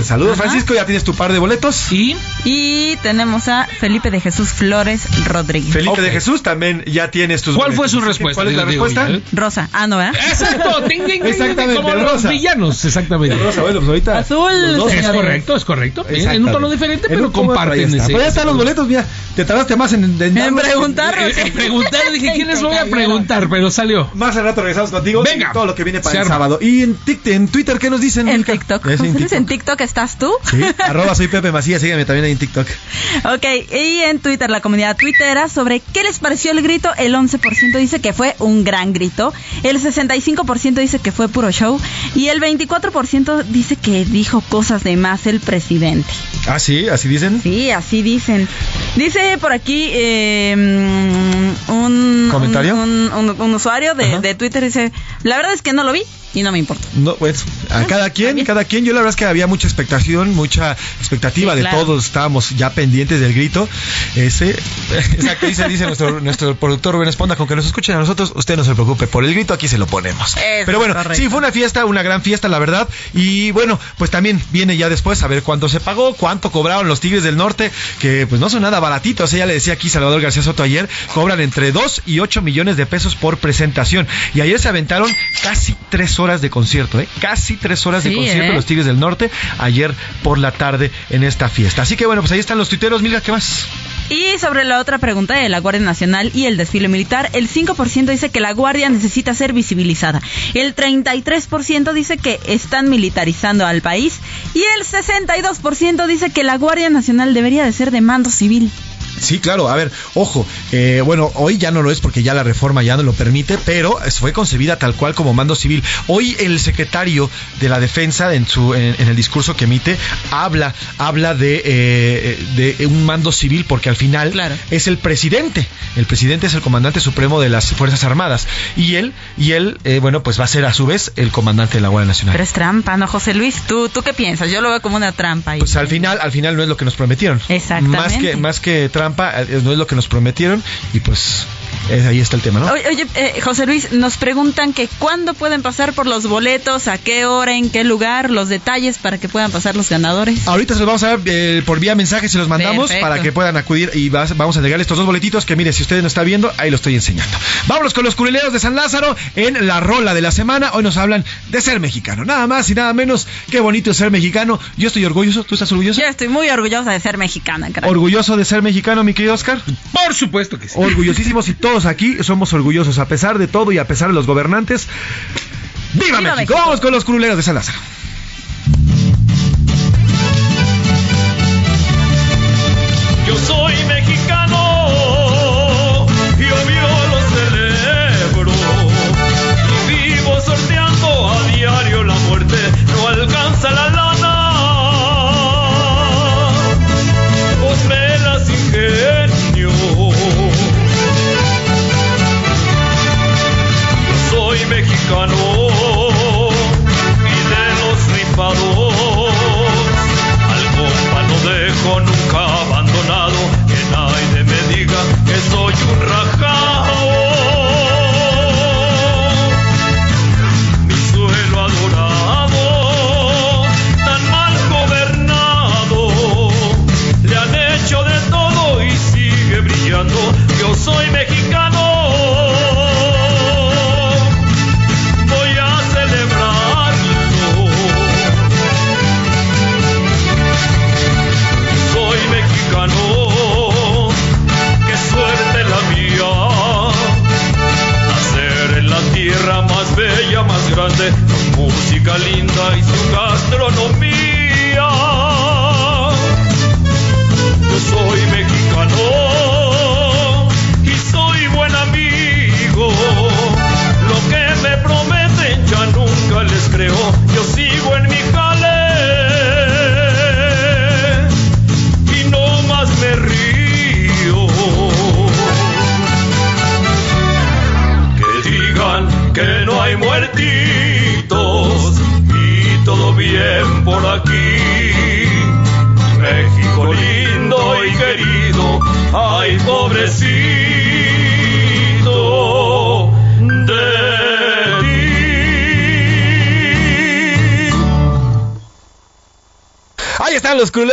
Saludos, Ajá. Francisco, ya tienes tu par de boletos. Y Y tenemos a Felipe de Jesús Flores Rodríguez. Felipe de Jesús, también ya tienes tus ¿Cuál fue su respuesta? ¿Cuál es la Digo, respuesta? digo, Rosa. Ah, no, ¿verdad? Exacto, [laughs] ting, ting, Exactamente, como el los rosa. villanos, exactamente. Rosa, bueno, pues ahorita. Azul, dos, Es correcto, es correcto. En- En un tono diferente, En pero comparten ese. Pero ya están los boletos, mira. Te tardaste más en, en, En preguntar. Eh, eh, preguntar, dije, [laughs] ¿quién les voy a preguntar? Pero salió. Más al rato regresamos contigo. Venga. y todo lo que viene para el sábado. Y en, Tic- en Twitter, ¿qué nos dicen? En [laughs] en TikTok. en TikTok estás tú. Sí, arroba soy Pepe Macías, también ahí en TikTok. Ok, y en Twitter, la comunidad tuitera sobre qué les pareció el grito, el 11% dice que fue un gran grito, el 65% dice que fue puro show y el 24% dice que dijo cosas de más el presidente. Ah, sí, así dicen. Sí, así dicen. Dice por aquí eh, mm, un, ¿Comentario? un, un- un usuario de, de Twitter, dice, la verdad es que no lo vi y no me importa. No, pues, a cada quien, cada quien. Yo la verdad es que había mucha expectación, mucha expectativa Sí, de claro. todos. Estábamos ya pendientes del grito. Ese, [laughs] exacto, dice, dice nuestro, nuestro productor Rubén Esponda, con que nos escuchen a nosotros, usted no se preocupe. Por el grito aquí se lo ponemos. Pero bueno, correcto. sí, fue una fiesta, una gran fiesta, la verdad. Y bueno, pues también viene ya después a ver cuánto se pagó, cuánto cobraron los Tigres del Norte, que pues no son nada baratitos. Ella le decía aquí Salvador García Soto ayer, cobran entre 2 y 8 millones de pesos por presentación. Y ayer se aventaron casi tres horas de concierto, ¿eh? Casi tres horas de concierto ¿eh? los Tigres del Norte ayer por la tarde en esta fiesta. Así que bueno, pues ahí están los tuiteros. Mira, ¿qué más? Y sobre la otra pregunta de la Guardia Nacional y el desfile militar, el 5% dice que la Guardia necesita ser visibilizada. El 33% dice que están militarizando al país. Y el 62% dice que la Guardia Nacional debería de ser de mando civil. Sí, claro, a ver, ojo, eh, bueno, hoy ya no lo es porque ya la reforma ya no lo permite, pero fue concebida tal cual como mando civil. Hoy el secretario de la defensa en su en, en el discurso que emite habla habla de, eh, de un mando civil porque al final es el presidente, el presidente es el comandante supremo de las fuerzas armadas y él y él eh, bueno pues va a ser a su vez el comandante de la Guardia Nacional. Pero es trampa, ¿no, José Luis? ¿Tú, tú qué piensas? Yo lo veo como una trampa. ahí. Pues al final, al final no es lo que nos prometieron. Exactamente. Más que, más que trampa, eh, no es lo que nos prometieron y pues eh, ahí está el tema, ¿no? Oye, oye, eh, José Luis, nos preguntan que cuándo pueden pasar por los boletos, a qué hora, en qué lugar, los detalles para que puedan pasar los ganadores. Ahorita se los vamos a dar eh, por vía mensaje, se los mandamos Perfecto. para que puedan acudir y vas- vamos a entregarle estos dos boletitos que mire, si usted no está viendo, ahí lo estoy enseñando. Vámonos con los curuleros de San Lázaro en la rola de la semana. Hoy nos hablan de ser mexicano, nada más y nada menos. Qué bonito es ser mexicano. Yo estoy orgulloso, ¿tú estás orgulloso? Yo estoy muy orgullosa de ser mexicana, caray. ¿Orgulloso de ser mexicano, mi querido Oscar? Por supuesto que sí. Orgullosísimos y [laughs] todos aquí somos orgullosos a pesar de todo y a pesar de los gobernantes. ¡Viva, ¡Viva México! México! Vamos con los curuleros de San Lázaro. Yo soy mexicano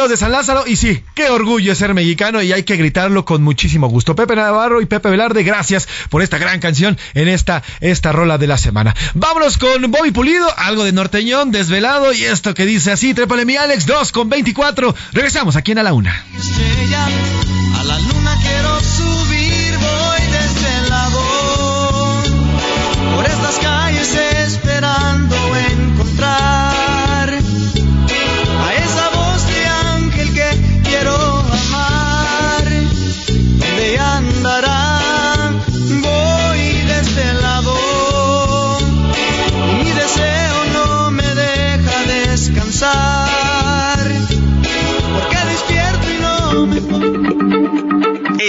de San Lázaro y sí, qué orgullo ser mexicano y hay que gritarlo con muchísimo gusto. Pepe Navarro y Pepe Velarde, gracias por esta gran canción en esta, esta rola de la semana. Vámonos con Bobby Pulido, algo de norteñón, desvelado y esto que dice así, trépale mi Alex, 2 con 24. Regresamos aquí en A la Una.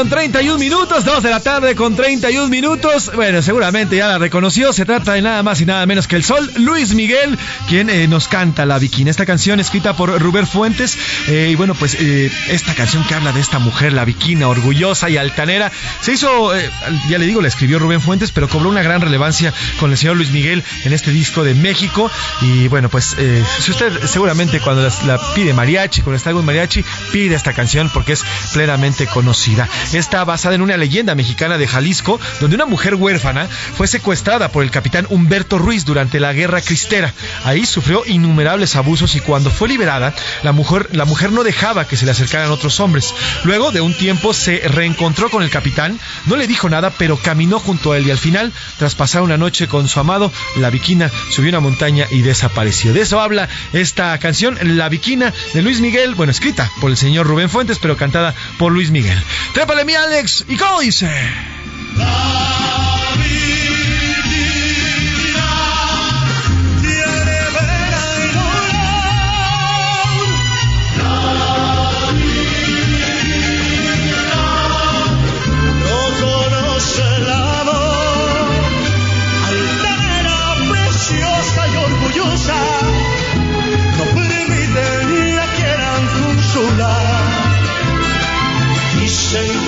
Con 31 minutos, 2 de la tarde con 31 minutos. Bueno, seguramente ya la reconoció. Se trata de nada más y nada menos que el sol. Luis Miguel, quien eh, nos canta La Bikini. Esta canción escrita por Rubén Fuentes. Eh, y bueno, pues eh, esta canción que habla de esta mujer, la Bikina, orgullosa y altanera, se hizo, ya le digo, la escribió Rubén Fuentes, pero cobró una gran relevancia con el señor Luis Miguel en este disco de México. Y bueno, pues si usted seguramente cuando la, pide mariachi, cuando está algún mariachi, pide esta canción porque es plenamente conocida. Está basada en una leyenda mexicana de Jalisco, donde una mujer huérfana fue secuestrada por el capitán Humberto Ruiz durante la Guerra Cristera. Ahí sufrió innumerables abusos y cuando fue liberada, la mujer, la mujer no dejaba que se le acercaran otros hombres. Luego de un tiempo se reencontró con el capitán, no le dijo nada, pero caminó junto a él y al final, tras pasar una noche con su amado, la Viquina subió una montaña y desapareció. De eso habla esta canción, La Viquina de Luis Miguel, bueno, escrita por el señor Rubén Fuentes, pero cantada por Luis Miguel. Miguel. Trépale mi Alex. ¿Y cómo dice?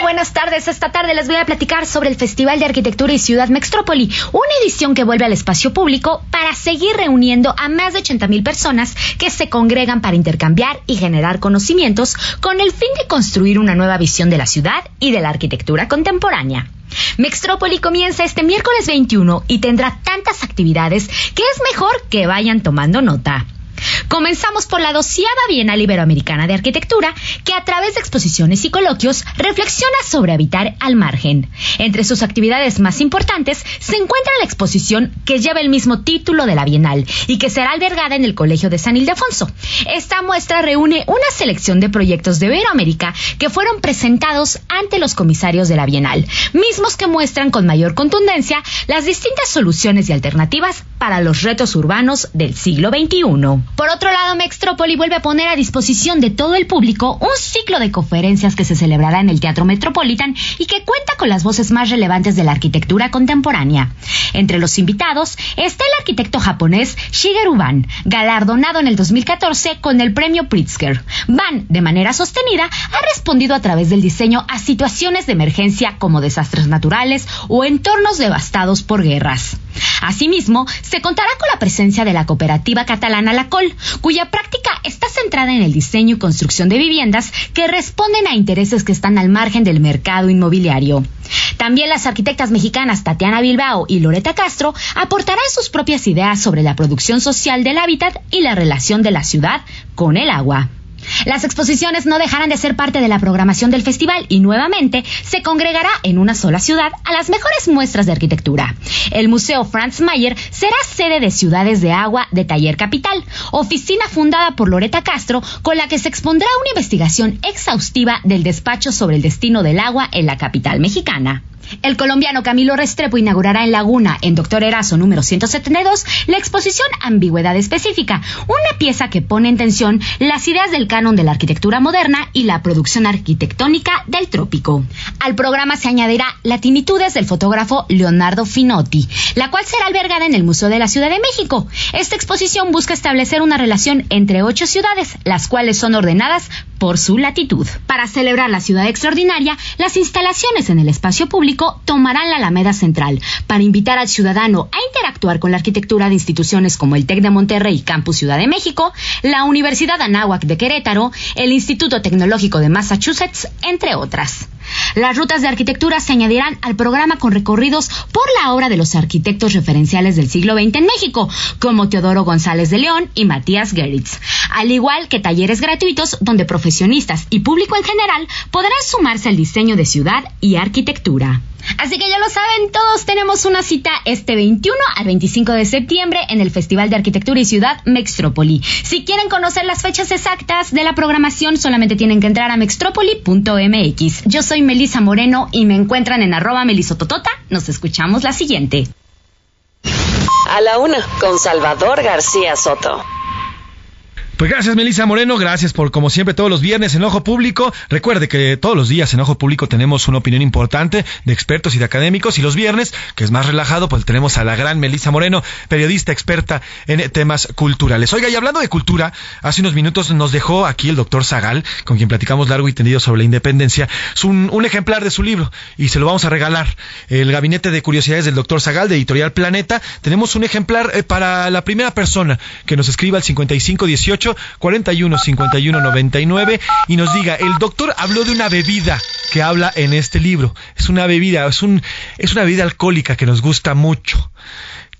buenas tardes. Esta tarde les voy a platicar sobre el Festival de Arquitectura y Ciudad Mextrópoli, una edición que vuelve al espacio público para seguir reuniendo a más de 80 mil personas que se congregan para intercambiar y generar conocimientos con el fin de construir una nueva visión de la ciudad y de la arquitectura contemporánea. Mextrópoli comienza este miércoles 21 y tendrá tantas actividades que es mejor que vayan tomando nota. Comenzamos por la doceava Bienal Iberoamericana de Arquitectura, que a través de exposiciones y coloquios reflexiona sobre habitar al margen. Entre sus actividades más importantes se encuentra la exposición que lleva el mismo título de la Bienal y que será albergada en el Colegio de San Ildefonso. Esta muestra reúne una selección de proyectos de Iberoamérica que fueron presentados ante los comisarios de la Bienal, mismos que muestran con mayor contundencia las distintas soluciones y alternativas para los retos urbanos del siglo XXI. Por otro lado, Mextrópoli vuelve a poner a disposición de todo el público un ciclo de conferencias que se celebrará en el Teatro Metropolitan y que cuenta con las voces más relevantes de la arquitectura contemporánea. Entre los invitados está el arquitecto japonés Shigeru Ban, galardonado en el 2014 con el premio Pritzker. Ban, de manera sostenida, ha respondido a través del diseño a situaciones de emergencia como desastres naturales o entornos devastados por guerras. Asimismo, se contará con la presencia de la cooperativa catalana La Cuya práctica está centrada en el diseño y construcción de viviendas que responden a intereses que están al margen del mercado inmobiliario. También las arquitectas mexicanas Tatiana Bilbao y Loreta Castro aportarán sus propias ideas sobre la producción social del hábitat y la relación de la ciudad con el agua. Las exposiciones no dejarán de ser parte de la programación del festival y nuevamente se congregará en una sola ciudad a las mejores muestras de arquitectura. El Museo Franz Mayer será sede de Ciudades de Agua de Taller Capital, oficina fundada por Loreta Castro, con la que se expondrá una investigación exhaustiva del despacho sobre el destino del agua en la capital mexicana. El colombiano Camilo Restrepo inaugurará en Laguna, en Doctor Erazo número 172, la exposición Ambigüedad Específica, una pieza que pone en tensión las ideas del canon de la arquitectura moderna y la producción arquitectónica del trópico. Al programa se añadirá Latinitudes del fotógrafo Leonardo Finotti, la cual será albergada en el Museo de la Ciudad de México. Esta exposición busca establecer una relación entre ocho ciudades, las cuales son ordenadas por su latitud. Para celebrar la ciudad extraordinaria, las instalaciones en el espacio público tomarán la Alameda Central para invitar al ciudadano a interactuar con la arquitectura de instituciones como el TEC de Monterrey Campus Ciudad de México, la Universidad Anáhuac de Querétaro, el Instituto Tecnológico de Massachusetts, entre otras. Las rutas de arquitectura se añadirán al programa con recorridos por la obra de los arquitectos referenciales del siglo XX en México, como Teodoro González de León y Matías Geritz, al igual que talleres gratuitos donde profesionistas y público en general podrán sumarse al diseño de ciudad y arquitectura. Así que ya lo saben, todos tenemos una cita este 21 al 25 de septiembre en el Festival de Arquitectura y Ciudad Mextrópoli. Si quieren conocer las fechas exactas de la programación, solamente tienen que entrar a mextrópoli.mx. Yo soy Melisa Moreno y me encuentran en arroba melisototota. Nos escuchamos la siguiente. A la una, con Salvador García Soto. Pues gracias Melissa Moreno, gracias por como siempre todos los viernes en Ojo Público. Recuerde que todos los días en Ojo Público tenemos una opinión importante de expertos y de académicos y los viernes, que es más relajado, pues tenemos a la gran Melissa Moreno, periodista experta en temas culturales. Oiga, y hablando de cultura, hace unos minutos nos dejó aquí el doctor Zagal, con quien platicamos largo y tendido sobre la independencia, un, un ejemplar de su libro y se lo vamos a regalar. El Gabinete de Curiosidades del doctor Zagal de Editorial Planeta. Tenemos un ejemplar eh, para la primera persona que nos escriba al 5518 41 51 99 y nos diga, el doctor habló de una bebida que habla en este libro. Es una bebida, es, un, es una bebida alcohólica que nos gusta mucho.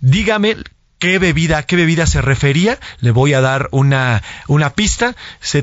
Dígame qué bebida, qué bebida se refería, le voy a dar una, una pista.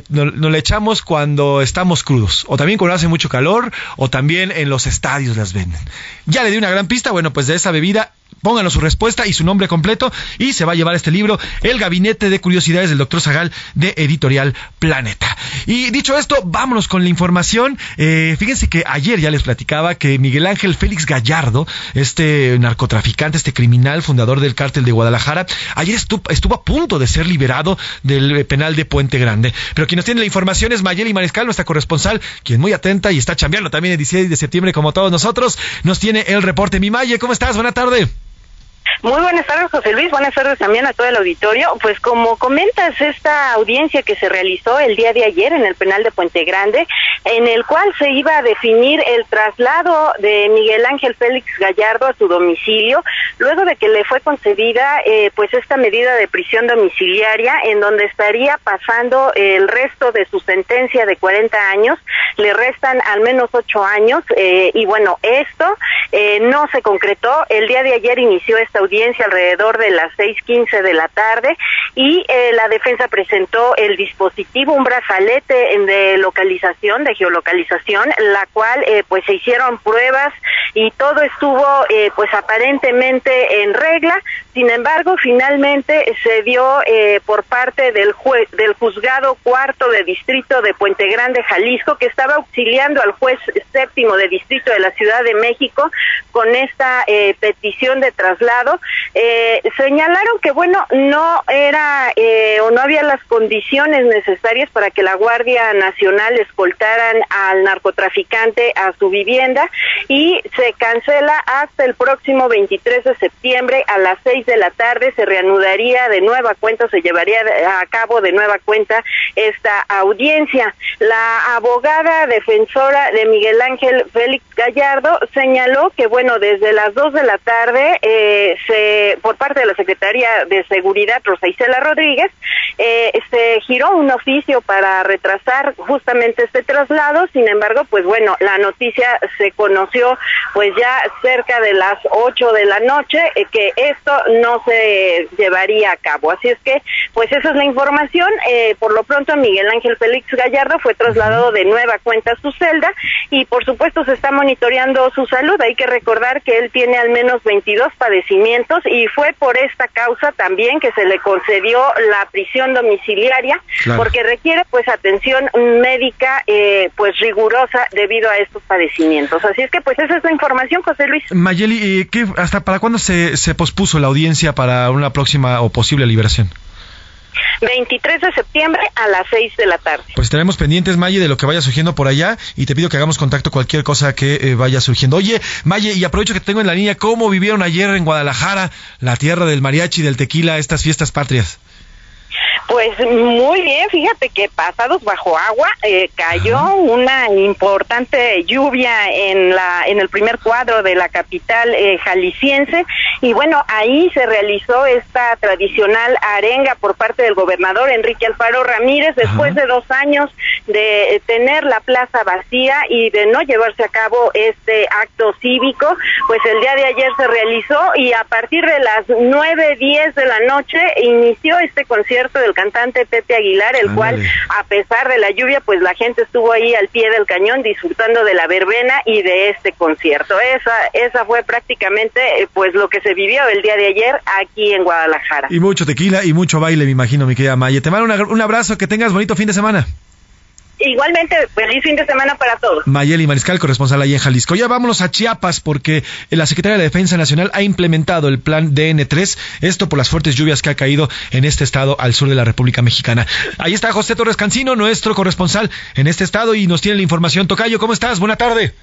nos, nos, la echamos cuando estamos crudos, o también cuando hace mucho calor, o también en los estadios las venden. Ya le di una gran pista, bueno, pues de esa bebida pónganos su respuesta y su nombre completo y se va a llevar este libro, El Gabinete de Curiosidades del Doctor Zagal de Editorial Planeta. Y dicho esto, vámonos con la información. Eh, fíjense que ayer ya les platicaba que Miguel Ángel Félix Gallardo, este narcotraficante, este criminal, fundador del cártel de Guadalajara, ayer estuvo, a punto de ser liberado del penal de Puente Grande. Pero quien nos tiene la información es Mayeli Mariscal, nuestra corresponsal, quien muy atenta y está chambeando también el 16 de septiembre como todos nosotros, nos tiene el reporte. Mi Maye, ¿cómo estás? Buena tarde. Muy buenas tardes, José Luis. Buenas tardes también a todo el auditorio. Pues como comentas, esta audiencia que se realizó el día de ayer en el penal de Puente Grande, en el cual se iba a definir el traslado de Miguel Ángel Félix Gallardo a su domicilio, luego de que le fue concedida eh, pues esta medida de prisión domiciliaria, en donde estaría pasando el resto de su sentencia de 40 años, le restan al menos 8 años, eh, y bueno, esto eh, no se concretó. El día de ayer inició esta audiencia alrededor de las 6.15 de la tarde y eh, la defensa presentó el dispositivo, un brazalete de localización, de geolocalización, la cual eh, pues se hicieron pruebas y todo estuvo eh, pues aparentemente en regla. Sin embargo, finalmente se dio por parte del juez del juzgado cuarto de distrito de Puente Grande, Jalisco, que estaba auxiliando al juez séptimo de distrito de la Ciudad de México con esta petición de traslado eh, señalaron que, bueno, no era eh, o no había las condiciones necesarias para que la Guardia Nacional escoltaran al narcotraficante a su vivienda y se cancela hasta el próximo 23 de septiembre a las 6 de la tarde. Se reanudaría de nueva cuenta, se llevaría a cabo de nueva cuenta esta audiencia. La abogada defensora de Miguel Ángel Félix Gallardo señaló que, bueno, desde las 2 de la tarde eh, se, por parte de la Secretaría de Seguridad, Rosa Isela Rodríguez, eh, se giró un oficio para retrasar justamente este traslado. Sin embargo, pues bueno, la noticia se conoció pues ya cerca de las 8 de la noche eh, que esto no se llevaría a cabo. Así es que, pues esa es la información. Eh, por lo pronto, Miguel Ángel Félix Gallardo fue trasladado de nueva cuenta a su celda y por supuesto se está monitoreando su salud. Hay que recordar que él tiene al menos 22 padecimientos y fue por esta causa también que se le concedió la prisión domiciliaria porque requiere pues atención médica eh, pues rigurosa debido a estos padecimientos. Así es que pues esa es la información, José Luis. Mayeli, ¿qué, ¿hasta para cuándo se, se pospuso la audiencia para una próxima o posible liberación? 23 de septiembre a las 6 de la tarde. Pues estaremos pendientes, Maye, de lo que vaya surgiendo por allá y te pido que hagamos contacto cualquier cosa que eh, vaya surgiendo. Oye, Maye, y aprovecho que tengo en la línea, ¿cómo vivieron ayer en Guadalajara, la tierra del mariachi, del tequila, estas fiestas patrias? Pues muy bien, fíjate que pasados bajo agua eh, cayó una importante lluvia en la en el primer cuadro de la capital eh, jalisciense. Y bueno ahí se realizó esta tradicional arenga por parte del gobernador Enrique Alfaro Ramírez después de dos años de tener la plaza vacía y de no llevarse a cabo este acto cívico, pues el día de ayer se realizó y a partir de las nueve diez de la noche inició este concierto del cantante Pepe Aguilar, el cual, a pesar de la lluvia, pues la gente estuvo ahí al pie del cañón disfrutando de la verbena y de este concierto. Esa, esa fue prácticamente eh, pues lo que se vivió el día de ayer aquí en Guadalajara. Y mucho tequila y mucho baile, me imagino, mi querida Maya. Te mando un abrazo, que tengas bonito fin de semana. Igualmente, feliz fin de semana para todos. Mayeli Mariscal, corresponsal ahí en Jalisco. Ya vámonos a Chiapas porque la Secretaría de Defensa Nacional ha implementado el plan DN3, esto por las fuertes lluvias que ha caído en este estado al sur de la República Mexicana. Ahí está José Torres Cancino, nuestro corresponsal en este estado y nos tiene la información. Tocayo, ¿cómo estás? Buena tarde.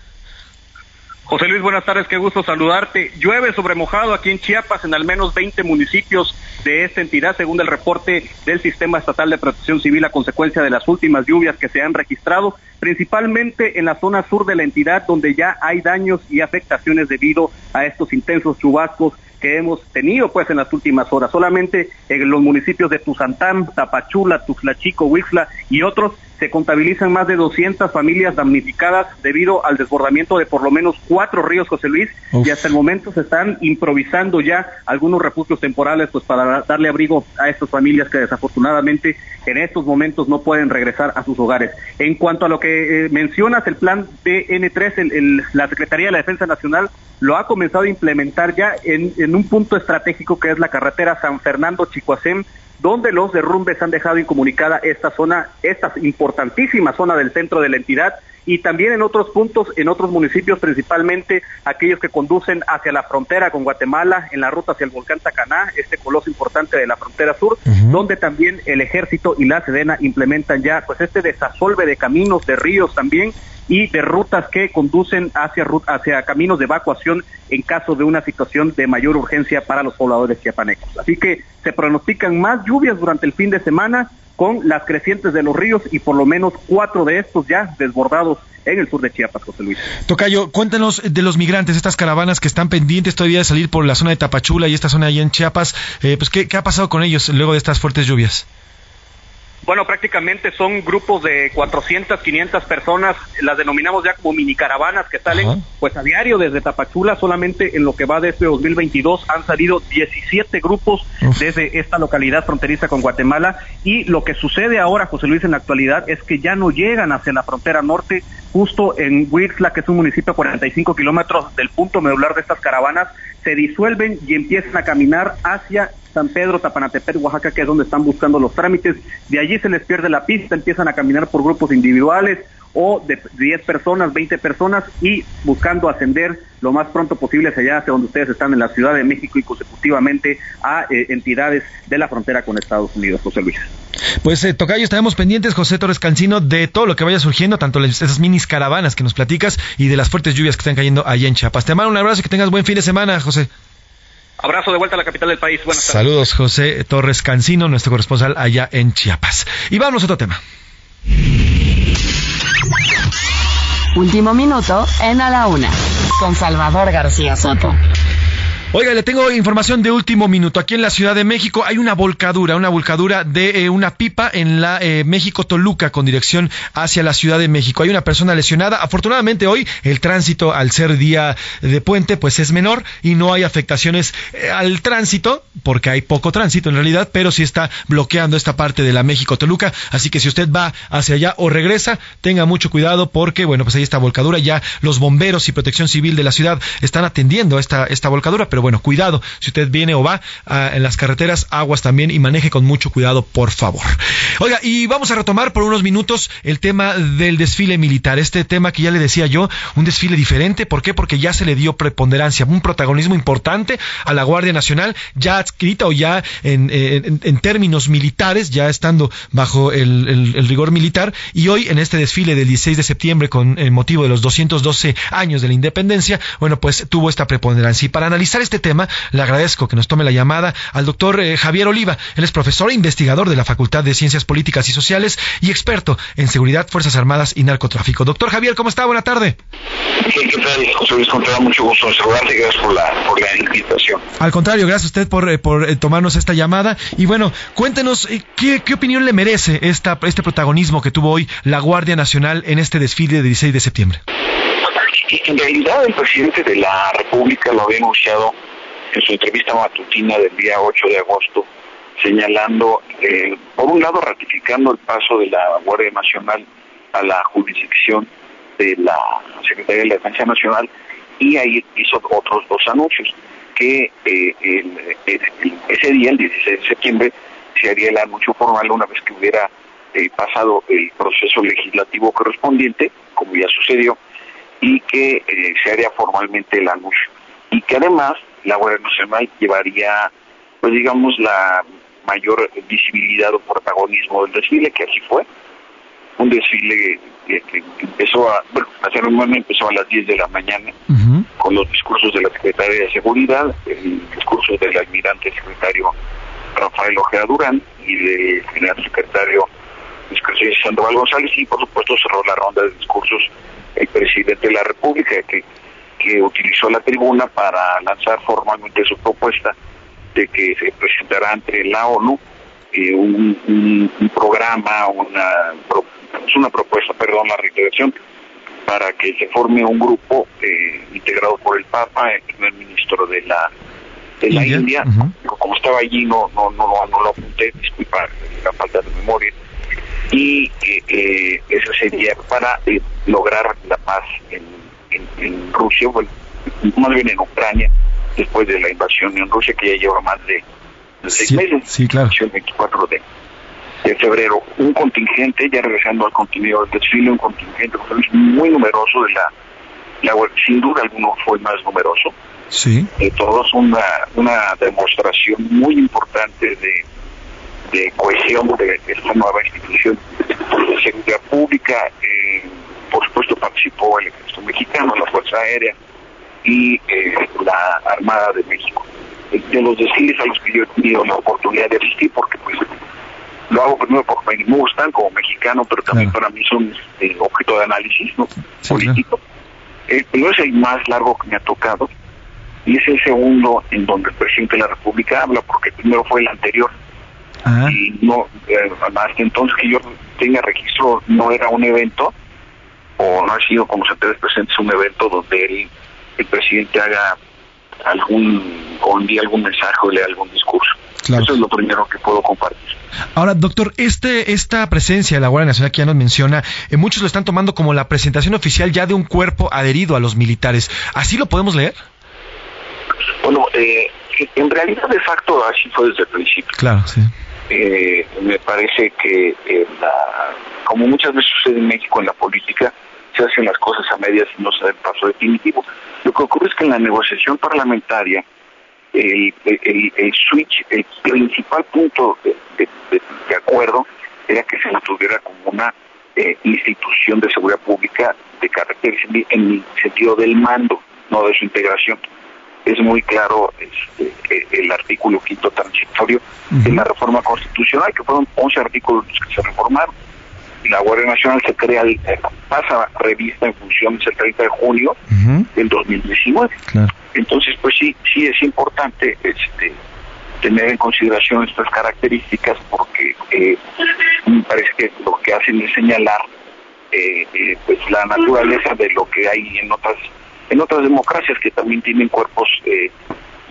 José Luis, buenas tardes, qué gusto saludarte. Llueve sobre mojado aquí en Chiapas en al menos 20 municipios de esta entidad, según el reporte del Sistema Estatal de Protección Civil a consecuencia de las últimas lluvias que se han registrado, principalmente en la zona sur de la entidad, donde ya hay daños y afectaciones debido a estos intensos chubascos que hemos tenido pues en las últimas horas. Solamente en los municipios de Tuzantán, Tapachula, Tuxlachico, Huixla y otros se contabilizan más de 200 familias damnificadas debido al desbordamiento de por lo menos cuatro ríos, José Luis, y hasta el momento se están improvisando ya algunos refugios temporales pues para darle abrigo a estas familias que desafortunadamente en estos momentos no pueden regresar a sus hogares. En cuanto a lo que eh, mencionas, el plan DN3, el, la Secretaría de la Defensa Nacional lo ha comenzado a implementar ya en, en un punto estratégico que es la carretera San Fernando-Chicoacén, donde los derrumbes han dejado incomunicada esta zona, esta importantísima zona del centro de la entidad y también en otros puntos, en otros municipios, principalmente aquellos que conducen hacia la frontera con Guatemala, en la ruta hacia el volcán Tacaná, este coloso importante de la frontera sur, donde también el ejército y la Sedena implementan ya pues este desasolve de caminos, de ríos también, y de rutas que conducen hacia, hacia caminos de evacuación en caso de una situación de mayor urgencia para los pobladores chiapanecos. Así que se pronostican más lluvias durante el fin de semana con las crecientes de los ríos y por lo menos cuatro de estos ya desbordados en el sur de Chiapas, José Luis. Tocayo, cuéntanos de los migrantes, estas caravanas que están pendientes todavía de salir por la zona de Tapachula y esta zona ahí en Chiapas, eh, pues ¿qué, ¿qué ha pasado con ellos luego de estas fuertes lluvias? Bueno, prácticamente son grupos de 400, 500 personas, las denominamos ya como mini caravanas que salen pues a diario desde Tapachula, solamente en lo que va de este 2022 han salido 17 grupos desde esta localidad fronteriza con Guatemala. Y lo que sucede ahora, José Luis, en la actualidad es que ya no llegan hacia la frontera norte, justo en Huixla, que es un municipio a 45 kilómetros del punto medular de estas caravanas, se disuelven y empiezan a caminar hacia San Pedro, Tapanatepec, Oaxaca, que es donde están buscando los trámites. De allí se les pierde la pista, empiezan a caminar por grupos individuales o de 10 personas, 20 personas y buscando ascender lo más pronto posible hacia allá, hacia donde ustedes están en la Ciudad de México y consecutivamente a eh, entidades de la frontera con Estados Unidos, José Luis. Pues eh, Tocayo, estaremos pendientes, José Torres Cancino, de todo lo que vaya surgiendo, tanto esas minis caravanas que nos platicas y de las fuertes lluvias que están cayendo allá en Chiapas. Te mando un abrazo y que tengas buen fin de semana, José. Abrazo de vuelta a la capital del país. Buenas tardes. Saludos, José Torres Cancino, nuestro corresponsal allá en Chiapas. Y vamos a otro tema. Último minuto en A la Una, con Salvador García Soto. Oiga, le tengo información de último minuto. Aquí en la Ciudad de México hay una volcadura, una volcadura de eh, una pipa en la eh, México-Toluca con dirección hacia la Ciudad de México. Hay una persona lesionada. Afortunadamente hoy el tránsito al ser día de puente pues es menor y no hay afectaciones eh, al tránsito porque hay poco tránsito en realidad, pero sí está bloqueando esta parte de la México-Toluca. Así que si usted va hacia allá o regresa, tenga mucho cuidado porque bueno, pues ahí está volcadura. Ya los bomberos y protección civil de la ciudad están atendiendo esta, esta volcadura, pero bueno, cuidado. Si usted viene o va ah, en las carreteras, aguas también y maneje con mucho cuidado, por favor. Oiga, y vamos a retomar por unos minutos el tema del desfile militar. Este tema que ya le decía yo, un desfile diferente. ¿Por qué? Porque ya se le dio preponderancia, un protagonismo importante a la Guardia Nacional, ya adscrita o ya en, términos militares, ya estando bajo el, el, rigor militar. Y hoy, en este desfile del 16 de septiembre, con el motivo de los 212 años de la independencia, bueno, pues tuvo esta preponderancia. Y para analizar este tema, le agradezco que nos tome la llamada al doctor eh, Javier Oliva. Él es profesor e investigador de la Facultad de Ciencias Políticas y Sociales y experto en seguridad, Fuerzas Armadas y narcotráfico. Doctor Javier, ¿cómo está? Buena tarde. Sí, ¿qué tal? José Luis Contreras, mucho gusto en saludarte y gracias por la, por la invitación. Al contrario, gracias a usted por, eh, por eh, tomarnos esta llamada. Y bueno, cuéntenos, ¿qué, ¿qué, opinión le merece esta, este protagonismo que tuvo hoy la Guardia Nacional en este desfile del 16 de septiembre? En realidad, el presidente de la República lo había anunciado en su entrevista matutina del día 8 de agosto, señalando, eh, por un lado, ratificando el paso de la Guardia Nacional a la jurisdicción de la Secretaría de la Defensa Nacional y ahí hizo otros dos anuncios, que eh, ese día, el 16 de septiembre, se haría el anuncio formal una vez que hubiera eh, pasado el proceso legislativo correspondiente, como ya sucedió, y que se haría formalmente el anuncio. Y que además la Guardia Nacional llevaría, pues digamos, la mayor visibilidad o protagonismo del desfile, que así fue. Un desfile que, empezó a, bueno, la empezó a las 10 de la mañana, con los discursos de la Secretaría de Seguridad, el discurso del almirante secretario Rafael Ojeda Durán y del general secretario Luis Sandoval González, y por supuesto cerró la ronda de discursos el presidente de la República, que que utilizó la tribuna para lanzar formalmente su propuesta de que se presentará ante la ONU eh, un, programa, una, una propuesta, perdón, la reiteración, para que se forme un grupo eh, integrado por el Papa, el primer ministro de la de la India, como estaba allí no no no, no, lo apunté, disculpa la falta de memoria, y eh, eso sería para lograr la paz en en, Rusia, bueno, más bien en Ucrania, después de la invasión en Rusia, que ya lleva más de, seis meses. Sí, claro. El 24 de, de febrero. Un contingente, ya regresando al contenido del desfile, un contingente muy numeroso de la, la sin duda alguno fue más numeroso. Sí. De todos, una, una demostración muy importante de, de cohesión de, esta nueva institución de seguridad pública. Eh, por supuesto participó el ejército mexicano, la Fuerza Aérea y eh, la Armada de México. De los desfiles a los que yo he tenido la oportunidad de asistir, porque pues lo hago primero porque me gustan como mexicano, pero también para mí son eh, objeto de análisis ¿no? político. El primero es el más largo que me ha tocado y es el segundo en donde el presidente de la República habla, porque el primero fue el anterior. Y no, eh, hasta entonces que yo tenga registro, no era un evento, o no ha sido como se te presentes un evento donde el, el presidente haga algún o envíe algún mensaje o lea algún discurso. Eso es lo primero que puedo compartir. Ahora, doctor, este, esta presencia de la Guardia Nacional que ya nos menciona, eh, muchos lo están tomando como la presentación oficial ya de un cuerpo adherido a los militares. ¿Así lo podemos leer? Bueno, eh, en realidad de facto así fue desde el principio. Claro, sí. Eh, me parece que como muchas veces sucede en México en la política, se hacen las cosas a medias y no se da el paso definitivo. Lo que ocurre es que en la negociación parlamentaria, el, el, switch, el principal punto de, acuerdo era que se tuviera como una eh, institución de seguridad pública de carácter en el sentido del mando, no de su integración. Es muy claro este, el artículo quinto transitorio de la reforma constitucional, que fueron 11 artículos que se reformaron. La Guardia Nacional se crea, pasa revista en función el 30 de junio del 2019. Entonces, pues sí, sí es importante este, tener en consideración estas características porque eh, me parece que lo que hacen es señalar eh, eh, pues la naturaleza de lo que hay en otras en otras democracias que también tienen cuerpos eh,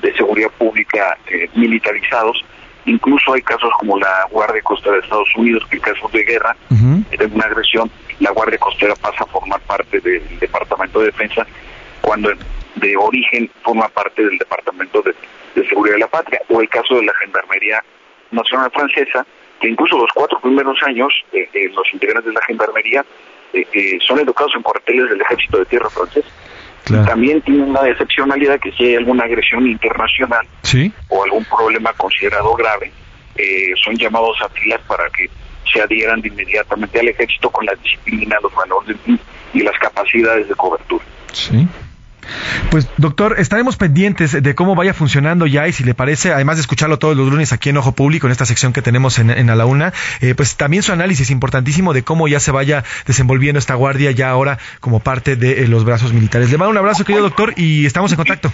de seguridad pública eh, militarizados. Incluso hay casos como la Guardia Costera de Estados Unidos que en casos de guerra de una agresión la Guardia Costera pasa a formar parte del Departamento de Defensa cuando de origen forma parte del Departamento de, de Seguridad de la Patria. O el caso de la Gendarmería Nacional Francesa que incluso los cuatro primeros años eh, eh, los integrantes de la Gendarmería eh, eh, son educados en cuarteles del Ejército de Tierra También tienen una excepcionalidad que si hay alguna agresión internacional Sí. o algún problema considerado grave, eh, son llamados a filas para que se adhieran de inmediatamente al ejército con la disciplina, los valores y- y las capacidades de cobertura. Sí. Pues doctor, estaremos pendientes de cómo vaya funcionando ya y si le parece, además de escucharlo todos los lunes aquí en Ojo Público, en esta sección que tenemos en, en A la Una, eh, pues también su análisis importantísimo de cómo ya se vaya desenvolviendo esta guardia ya ahora como parte de eh, los brazos militares. Le mando un abrazo, querido doctor, y estamos en contacto.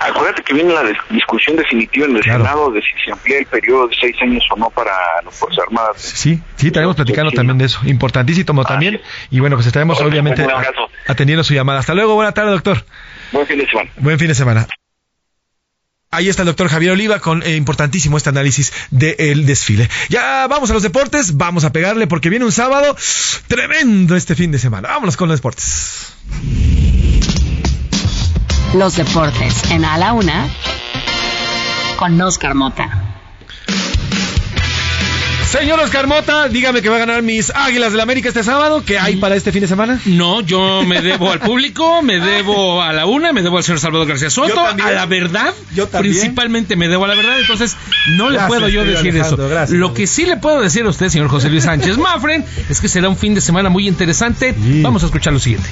Acuérdate que viene la dis- discusión definitiva en el Senado de si se amplía el periodo de seis años o no para las Fuerzas Armadas. Sí, sí, estaremos platicando también de eso. Importantísimo también. Y bueno, pues estaremos obviamente atendiendo su llamada. Hasta luego, buena tarde, doctor. Buen fin de semana. Buen fin de semana. Ahí está el doctor Javier Oliva con eh, importantísimo este análisis del desfile. Ya vamos a los deportes, vamos a pegarle porque viene un sábado tremendo este fin de semana. Vámonos con los deportes. Los deportes en A la Una con Oscar Mota. Señor Oscar Mota, dígame que va a ganar mis Águilas del América este sábado. ¿Qué hay para este fin de semana? No, yo me debo al público, me debo a la una, me debo al señor Salvador García Soto, a la verdad. Yo también. Principalmente me debo a la verdad, entonces no le Gracias, puedo yo decir Alejandro, eso. gracias. Lo que sí le puedo decir a usted, señor José Luis Sánchez Mafren, es que será un fin de semana muy interesante. Vamos a escuchar lo siguiente.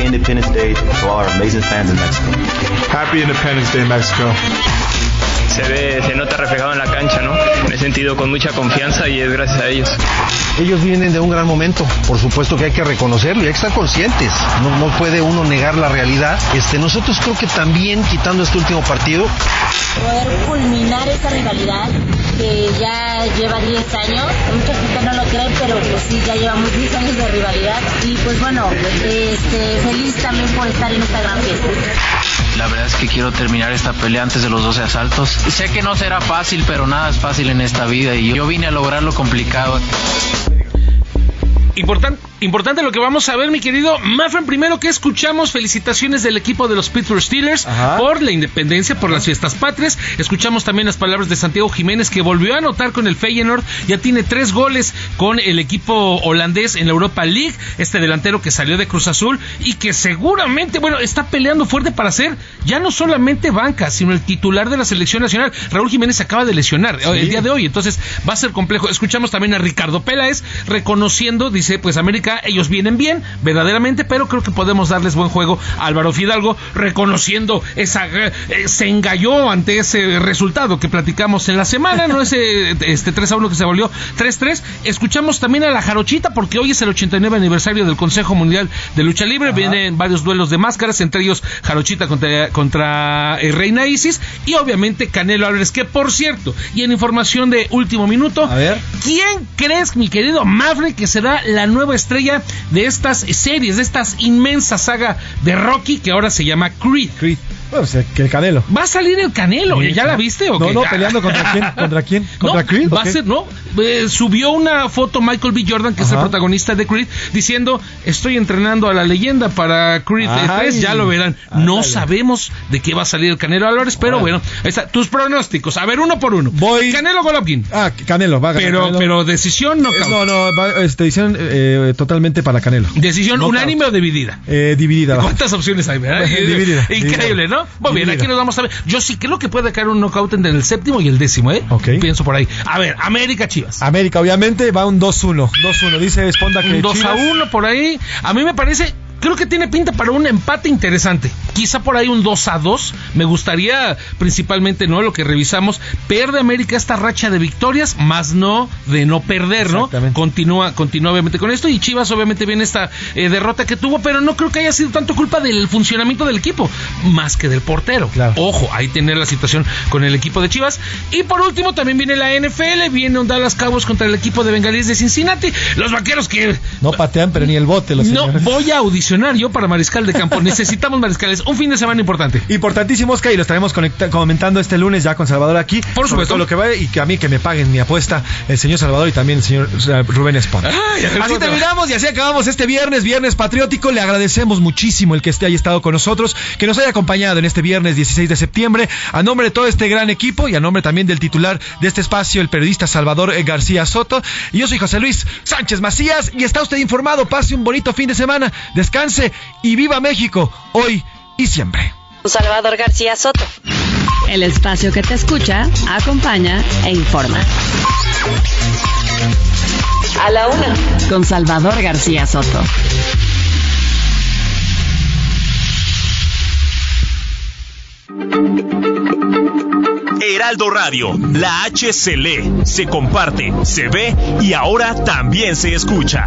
Happy Independence Day to all our amazing fans in Mexico. Happy Independence Day, Mexico. se ve, se nota reflejado en la cancha, ¿no? Me he sentido con mucha confianza y es gracias a ellos. Ellos vienen de un gran momento, por supuesto que hay que reconocerlo y hay que estar conscientes. No, no puede uno negar la realidad. Este, nosotros creo que también, quitando este último partido, poder culminar esa rivalidad que ya lleva 10 años. Mucha gente no lo cree, pero pues sí, ya llevamos 10 años de rivalidad. Y pues bueno, este, feliz también por estar en esta gran fiesta. La verdad es que quiero terminar esta pelea antes de los 12 asaltos. Sé que no será fácil, pero nada es fácil en esta vida y yo vine a lograr lo complicado. video. Importan- importante lo que vamos a ver, mi querido Mafren. Primero que escuchamos, felicitaciones del equipo de los Pittsburgh Steelers por la independencia, por las fiestas patrias. Escuchamos también las palabras de Santiago Jiménez, que volvió a anotar con el Feyenoord. Ya tiene tres goles con el equipo holandés en la Europa League. Este delantero que salió de Cruz Azul y que seguramente, bueno, está peleando fuerte para ser ya no solamente banca, sino el titular de la selección nacional. Raúl Jiménez se acaba de lesionar eh, el día de hoy, entonces va a ser complejo. Escuchamos también a Ricardo Peláez reconociendo, dice, pues América, ellos vienen bien, verdaderamente, pero creo que podemos darles buen juego a Álvaro Fidalgo, reconociendo esa, eh, se engalló ante ese resultado que platicamos en la semana, ¿no? Ese [laughs] este 3 a 1 que se volvió 3-3. Escuchamos también a la Jarochita, porque hoy es el 89 aniversario del Consejo Mundial de Lucha Libre, vienen varios duelos de máscaras, entre ellos Jarochita contra, contra eh, Reina Isis, y obviamente Canelo Álvarez, que por cierto, y en información de último minuto, ¿quién crees, mi querido Maverick, que será la nueva estrella de estas series, de estas inmensas saga de Rocky que ahora se llama Creed? Creed. Bueno, pues, el Canelo. Va a salir el Canelo, ¿ya la viste o No, qué? no, Ya. peleando contra quién, [laughs] contra quién, contra No, Creed. Va a ser, no. eh, subió una foto Michael B. Jordan, que es el protagonista de Creed, diciendo: Estoy entrenando a la leyenda para Creed Ay. 3. Ya lo verán. No sabemos de qué va a salir el Canelo Álvarez, pero bueno, ahí está. Tus pronósticos. A ver, uno por uno. Voy. Canelo Golovkin. Ah, Canelo, va a ganar Pero, Canelo. pero decisión no Eh, No, no, va, este, decisión eh, totalmente para Canelo. Decisión unánime o dividida. Eh, dividida. va. ¿Cuántas opciones hay, verdad? [laughs] Dividida, Increíble, dividida. ¿no? Muy bien, Dividida. aquí nos vamos a ver. Yo sí creo que puede caer un knockout entre el séptimo y el décimo, ¿eh? Ok. Pienso por ahí. A ver, América Chivas. América, obviamente, va un 2-1. 2-1. Dice Esponda que Un 2 a Chivas- 1 por ahí. A mí me parece, creo que tiene pinta para un empate interesante. quizá por ahí un 2 a 2. Me gustaría principalmente, ¿no? Lo que revisamos, pierde América esta racha de victorias, más no de no perder, ¿no? Continúa, continúa obviamente con esto y Chivas obviamente viene esta eh, derrota que tuvo, pero no creo que haya sido tanto culpa del funcionamiento del equipo, más que del portero. Ojo, ahí tener la situación con el equipo de Chivas. Y por último también viene la NFL, viene un Dallas Cowboys contra el equipo de Bengalíes de Cincinnati. Los vaqueros que... No patean, pero ni el bote. Los no, voy a audicionar yo para mariscal de campo. [laughs] Necesitamos mariscales. Un fin de semana importante. Importantísimo, Oscar, y lo estaremos comentando este lunes ya con Salvador aquí. Por supuesto. lo que va y que a mí que me paguen mi apuesta el señor Salvador y también el señor Rubén Espón. así terminamos y así acabamos este viernes, viernes patriótico. Le agradecemos muchísimo el que esté haya estado con nosotros, que nos haya acompañado en este viernes 16 de septiembre. A nombre de todo este gran equipo y a nombre también del titular de este espacio, el periodista Salvador García Soto. Y yo soy José Luis Sánchez Macías y está usted informado. Pase un bonito fin de semana, descanse y viva México hoy y siempre. Salvador García Soto. El espacio que te escucha, acompaña e informa. A la una. Con Salvador García Soto. Heraldo Radio, la H se lee, se comparte, se ve y ahora también se escucha.